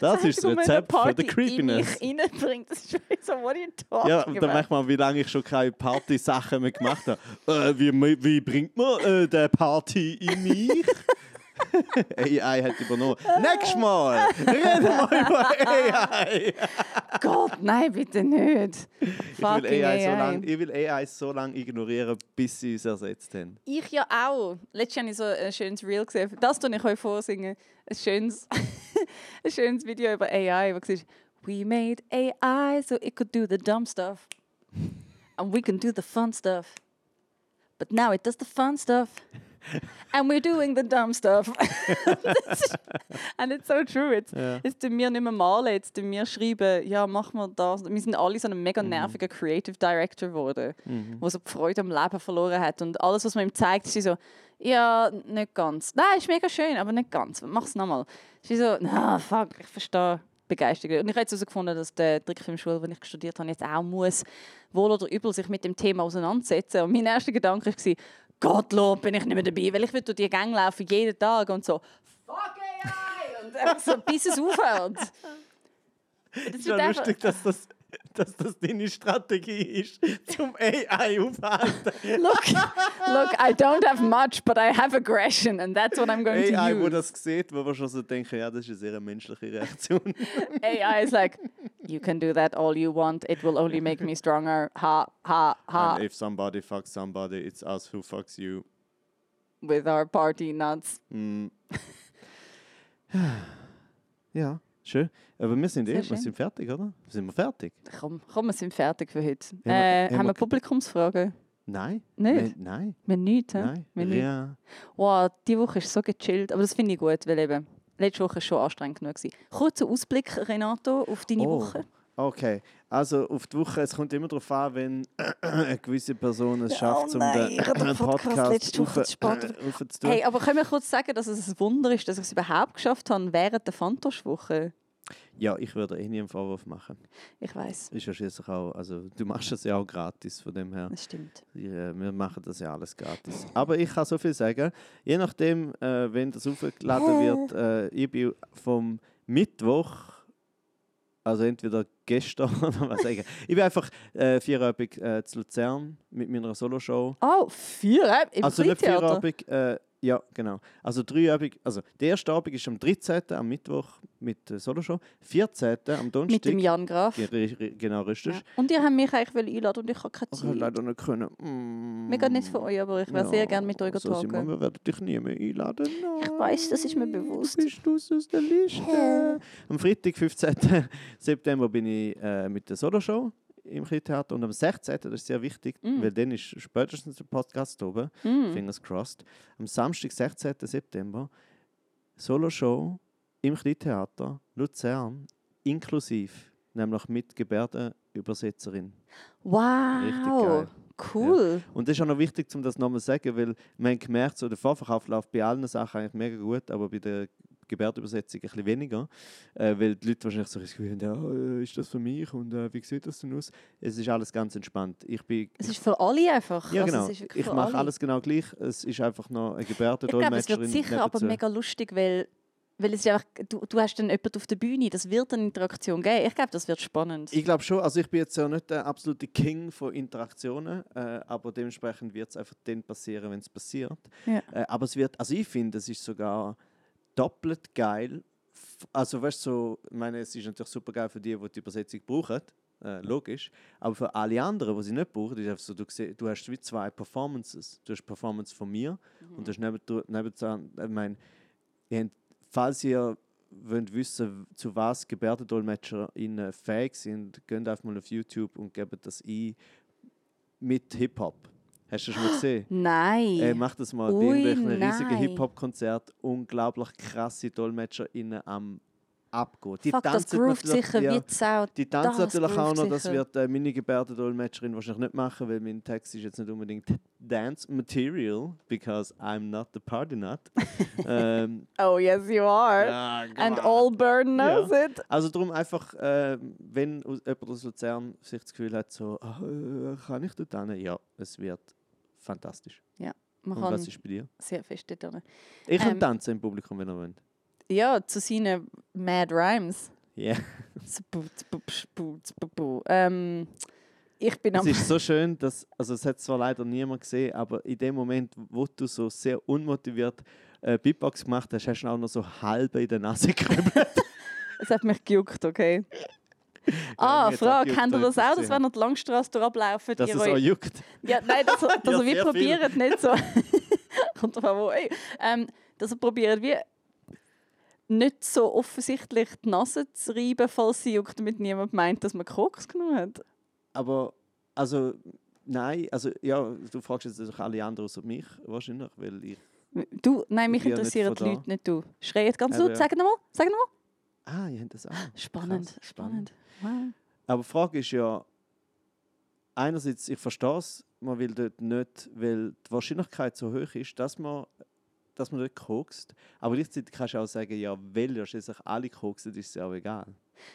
Das ist das Rezept für die Creepiness. Die mich reinbringt, das ist so, what are you talking Ja, dann merkt man, wie lange ich schon keine Party-Sachen mehr gemacht habe. Äh, wie, wie bringt man äh, die Party in mich? AI hat übernommen. Nächstes Mal reden wir über AI. Gott, nein, bitte nicht. Ich will AI, AI. So lang, ich will AI so lange ignorieren, bis sie es ersetzt haben. Ich ja auch. Letztes Jahr habe ich so ein schönes Reel gesehen. Das tue ich euch vorsingen. Ein schönes, ein schönes Video über AI, wo gesagt We made AI so it could do the dumb stuff. And we can do the fun stuff. But now it does the fun stuff. and we're doing the dumb stuff. and it's so true. Jetzt, ja. jetzt tun wir nicht mehr malen, jetzt tun wir schreiben, ja, machen wir das. Wir sind alle so ein mega mhm. nerviger mhm. Creative Director geworden, mhm. der so die Freude am Leben verloren hat. Und alles, was man ihm zeigt, ist so, ja, nicht ganz. Nein, ist mega schön, aber nicht ganz. Mach's nochmal. Ist so, na, fuck, ich verstehe. Begeistert. Und ich habe jetzt herausgefunden, dass der Trickfilmschule, die ich studiert habe, jetzt auch muss, wohl oder übel sich mit dem Thema auseinandersetzen. Und mein erster Gedanke war, Gottlob bin ich nicht mehr dabei, weil ich will durch die Gänge laufen, jeden Tag und so «Fuck AI!» und einfach so, bis es aufhört. Das ist ja lustig, dass das dass das deine Strategie ist, zum AI aufhalten. look, look, I don't have much, but I have aggression and that's what I'm going AI, to use. AI, wo das sieht, wo wir schon so denken, ja, das ist eine sehr menschliche Reaktion. AI is like, you can do that all you want, it will only make me stronger. Ha, ha, ha. And if somebody fucks somebody, it's us who fucks you. With our party nuts. Mm. ja. Schön. Aber wir sind, eh, wir sind fertig, oder? Sind wir fertig? Komm, komm wir sind fertig für heute. Haben, äh, haben, haben wir Publikumsfragen? Nein. Nicht? Wir, nein. Wir nicht, Nein. Wir nicht. Ja. Wow, die Woche ist so gechillt. Aber das finde ich gut, weil eben, letzte Woche schon anstrengend genug. gewesen. Kurzer Ausblick, Renato, auf deine Oh. Woche. Okay, also auf die Woche, es kommt immer darauf an, wenn eine gewisse Person es schafft, Oh um nein, den ich habe den Podcast Podcast letzte Woche auf- äh. Hey, aber können wir kurz sagen, dass es ein Wunder ist, dass ich es überhaupt geschafft habe während der Fantosch-Woche? Ja, ich würde eh nie einen Vorwurf machen. Ich weiß, Ist ja schließlich auch, also du machst das ja auch gratis, von dem her. das stimmt. Ja, wir machen das ja alles gratis. Aber ich kann so viel sagen, je nachdem, äh, wenn das aufgeladen wird, äh, ich bin vom Mittwoch, also entweder gestern oder was sagen. Ich bin einfach äh, vierabend äh, zu Luzern mit meiner Soloshow. Oh, vier äh, im also nicht vierabend, äh, ja genau. Also dreiabend, also der erste Abend ist am 13. am Mittwoch mit der Soloshow, 14. am Donnerstag. Mit dem Jan Graf. Ge- Genau, richtig. Ja. Und ihr habt mich eigentlich einladen und ich habe keine Ich habe Zeit. leider nicht können. Mm. Mega nicht von euch, aber ich wäre sehr gerne mit euch so, Simon, getragen. wir werden dich nie mehr einladen. Ich weiss, das ist mir Nein, bewusst. Du bist raus aus der Liste. Am Freitag, 15. September, bin ich äh, mit der Solo-Show im Kleintheater und am 16. das ist sehr wichtig, Mm. weil dann ist spätestens der Podcast oben, Mm. fingers crossed. Am Samstag, 16. September, Solo-Show im Kleintheater Luzern, inklusive, nämlich mit Gebärdenübersetzerin. Richtig Wow, geil. cool. Und das ist auch noch wichtig, um das nochmal zu sagen, weil man gemerkt, so der Vorverkauf läuft bei allen Sachen eigentlich mega gut, aber bei der Gebärdübersetzung ein bisschen weniger, äh, weil die Leute wahrscheinlich so das Gefühl haben, ja, äh, ist das für mich und äh, wie sieht das denn aus? Es ist alles ganz entspannt. Ich bin, Es ist für alle einfach. ja Also genau, wirklich ich mache alle. alles genau gleich. Es ist einfach noch eine Ich glaube, es Gebärdendolmetscherin wird sicher aber mega lustig, weil, weil es ist einfach, du, du hast dann jemanden auf der Bühne, das wird eine Interaktion geben. Ich glaube, das wird spannend. Ich glaube schon, also ich bin jetzt ja nicht der absolute King von Interaktionen, äh, aber dementsprechend wird es einfach dann passieren, wenn es passiert. Ja. Äh, aber es wird, also ich finde, es ist sogar doppelt geil. Also weißt du, so, ich meine, es ist natürlich super geil für die, die die Übersetzung brauchen, äh, logisch. Aber für alle anderen, die sie nicht brauchen, ist einfach so, du, seh- du hast wie zwei Performances. Du hast Performance von mir und du hast neben, nebendran, ich meine, habt, falls ihr wollt wissen, zu was GebärdendolmetscherInnen fähig sind, geht einfach mal auf YouTube und gebt das ein mit Hip-Hop. Hast du das schon mal gesehen? Nein. Äh, mach das mal Ui, irgendwelchen riesigen nein. Hip-Hop-Konzert. Unglaublich krasse DolmetscherInnen am Abgehen. Die Fuck, das tanzen natürlich- sicher ja, wie die Sau. Die tanzen natürlich auch noch, das wird äh, meine Gebärdendolmetscherin wahrscheinlich nicht machen, weil mein Text ist jetzt nicht unbedingt Dance Material, because I'm not the party nut. ähm, Oh, yes, you are. ja, And all Burn knows it. Also darum einfach, äh, wenn jemand aus Luzern sich das Gefühl hat, so, äh, kann ich dort hin? Ja, es wird fantastisch. Man Und kann was ist bei dir? sehr fest dort. Ich kann Ähm, tanzen im Publikum, wenn ihr wollt. Ja, zu seinen Mad Rhymes. Ja. Ähm, ich bin Es ist so schön, dass, also es hat zwar leider niemand gesehen, aber in dem Moment, wo du so sehr unmotiviert äh, Beatbox gemacht hast, hast du auch noch so halb in der Nase gekribbelt. Es hat mich gejuckt, okay. Ah, Frage, kennt ihr das auch, das dass wenn ihr die Langstrasse durchlaufen, Dass ihr es euch- auch juckt. Ja, nein, dass, dass Ja, ihr wie sehr viel. probiert, nicht so. Kommt an, wo. Ey, ähm, dass ihr probiert, wie nicht so offensichtlich die Nase zu reiben, falls sie juckt, damit niemand meint, dass man Koks genommen hat. Aber, also, nein, also, ja, du fragst jetzt natürlich alle anderen außer mich, wahrscheinlich, weil ich. Du, nein, mich interessieren die da. Leute nicht, du. Schreit ganz laut, ja. sag nochmal, sag nochmal. Ah, ihr habt das auch. Spannend, Krass, spannend. Wow. Aber die Frage ist ja, einerseits, ich verstehe es, man will dort nicht, weil die Wahrscheinlichkeit so hoch ist, dass man, dass man dort kokst. Aber gleichzeitig kannst du auch sagen, ja, weil ja schließlich alle koksen, ist es ja auch egal.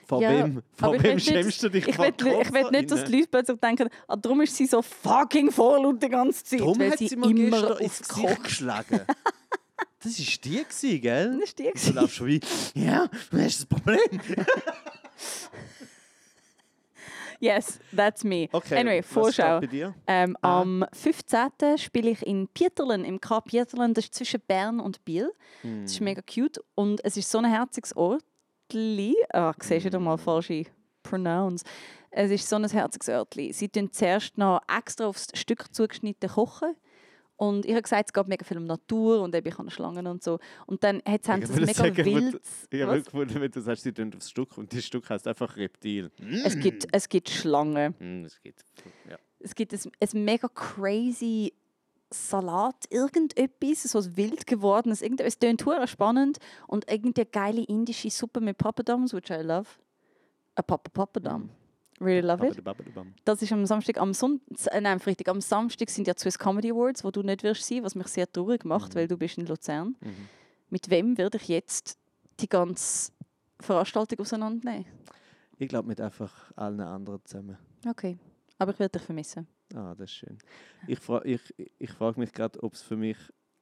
Vor Ja, wem, ich wem schämst du dich Ich will, ich will nicht, dass die Leute plötzlich denken, ah, darum ist sie so fucking vorlaut die ganze Zeit, Darum weil hat sie sie immer gestern auf ins Gesicht Koks geschlagen. Das war die, gewesen, gell? Das ist die Du läufst schon wie, ja, was ist das Problem? Yes, that's me. Okay, anyway, Vorschau. Ähm, Ah. Am 15. spiele ich in Pieterlen, im K. Pieterlen, das ist zwischen Bern und Biel. Das ist Hm. mega cute und es ist so ein herziges Ortli. Ah, siehst du wieder mal falsche Pronouns. Es ist so ein herziges Örtli. Sie tun zuerst noch extra aufs Stück zugeschnitten kochen. Und ich habe gesagt, es geht mega viel um Natur und eben ich habe Schlangen und so. Und dann hat es ein würde mega sagen, wildes... Ich habe gefunden, wenn du sagst, sie tun aufs Stück und das Stück heißt einfach Reptil. Es gibt, es gibt Schlangen. Hm, das geht. Ja. Es gibt ein, ein mega crazy Salat, irgendetwas, so ein wild gewordenes, irgendetwas. Es hure spannend und irgendeine geile indische Suppe mit Papadums, which I love. A Papa Papadum. Really love it. Das ist am Samstag, am Sonntag, äh, nein, am Freitag, am Samstag sind ja die Swiss Comedy Awards, wo du nicht wirst sein, was mich sehr traurig macht, Mhm. weil du bist in Luzern. Mhm. Mit wem werde ich jetzt die ganze Veranstaltung auseinandernehmen? Ich glaube mit einfach allen anderen zusammen. Okay, aber ich werde dich vermissen. Ah, das ist schön. Ich, fra ich, ich frage mich gerade, ob es für mich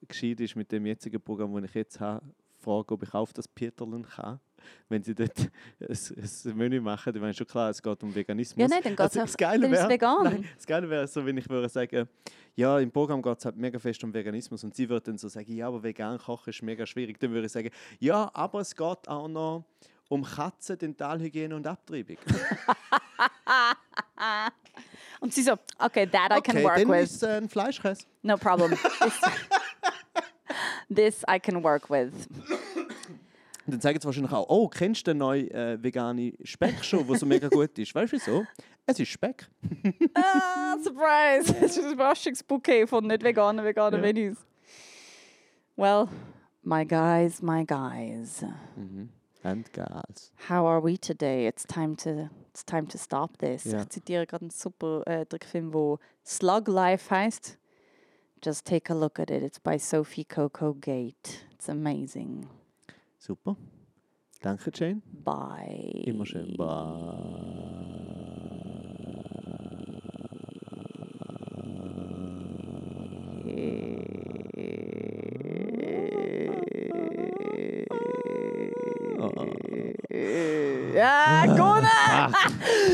gescheit ist mit dem jetzigen Programm, das ich jetzt habe, frage, ob ich auf das Peterlen kann. Wenn sie dort ein, Menü machen, dann ist schon klar, es geht um Veganismus. Ja, nein, dann geht es Also, auch das Geile dann ist es wäre, vegan. Nein, das Geile wäre so, wenn ich würde sagen, ja, im Programm geht es halt mega fest um Veganismus und sie würde dann so sagen, ja, aber vegan kochen ist mega schwierig. Dann würde ich sagen, ja, aber es geht auch noch um Katzen, Dentalhygiene und Abtreibung. Und sie so, okay, that I can okay, work dann with. ist es äh, ein Fleischkäse. No problem. This, this I can work with. Und dann sagen sie wahrscheinlich auch, oh, kennst du den neuen äh, veganen Speck schon, der so mega gut ist? Weißt du wieso? Es ist Speck. ah, surprise! Es ist ein Überraschungsbouquet von nicht veganen, veganen Ja. Menüs. Well, my guys, my guys. Mhm. And Gas. How are we today? It's time to, it's time to stop this. Ja. Ich zitiere gerade einen super äh, Trickfilm, wo Slug Life heißt. Just take a look at it. It's by Sophie Coco Gate. It's amazing. Super. je Jane. Bye. Immer schön. Bye. Ja, goeie.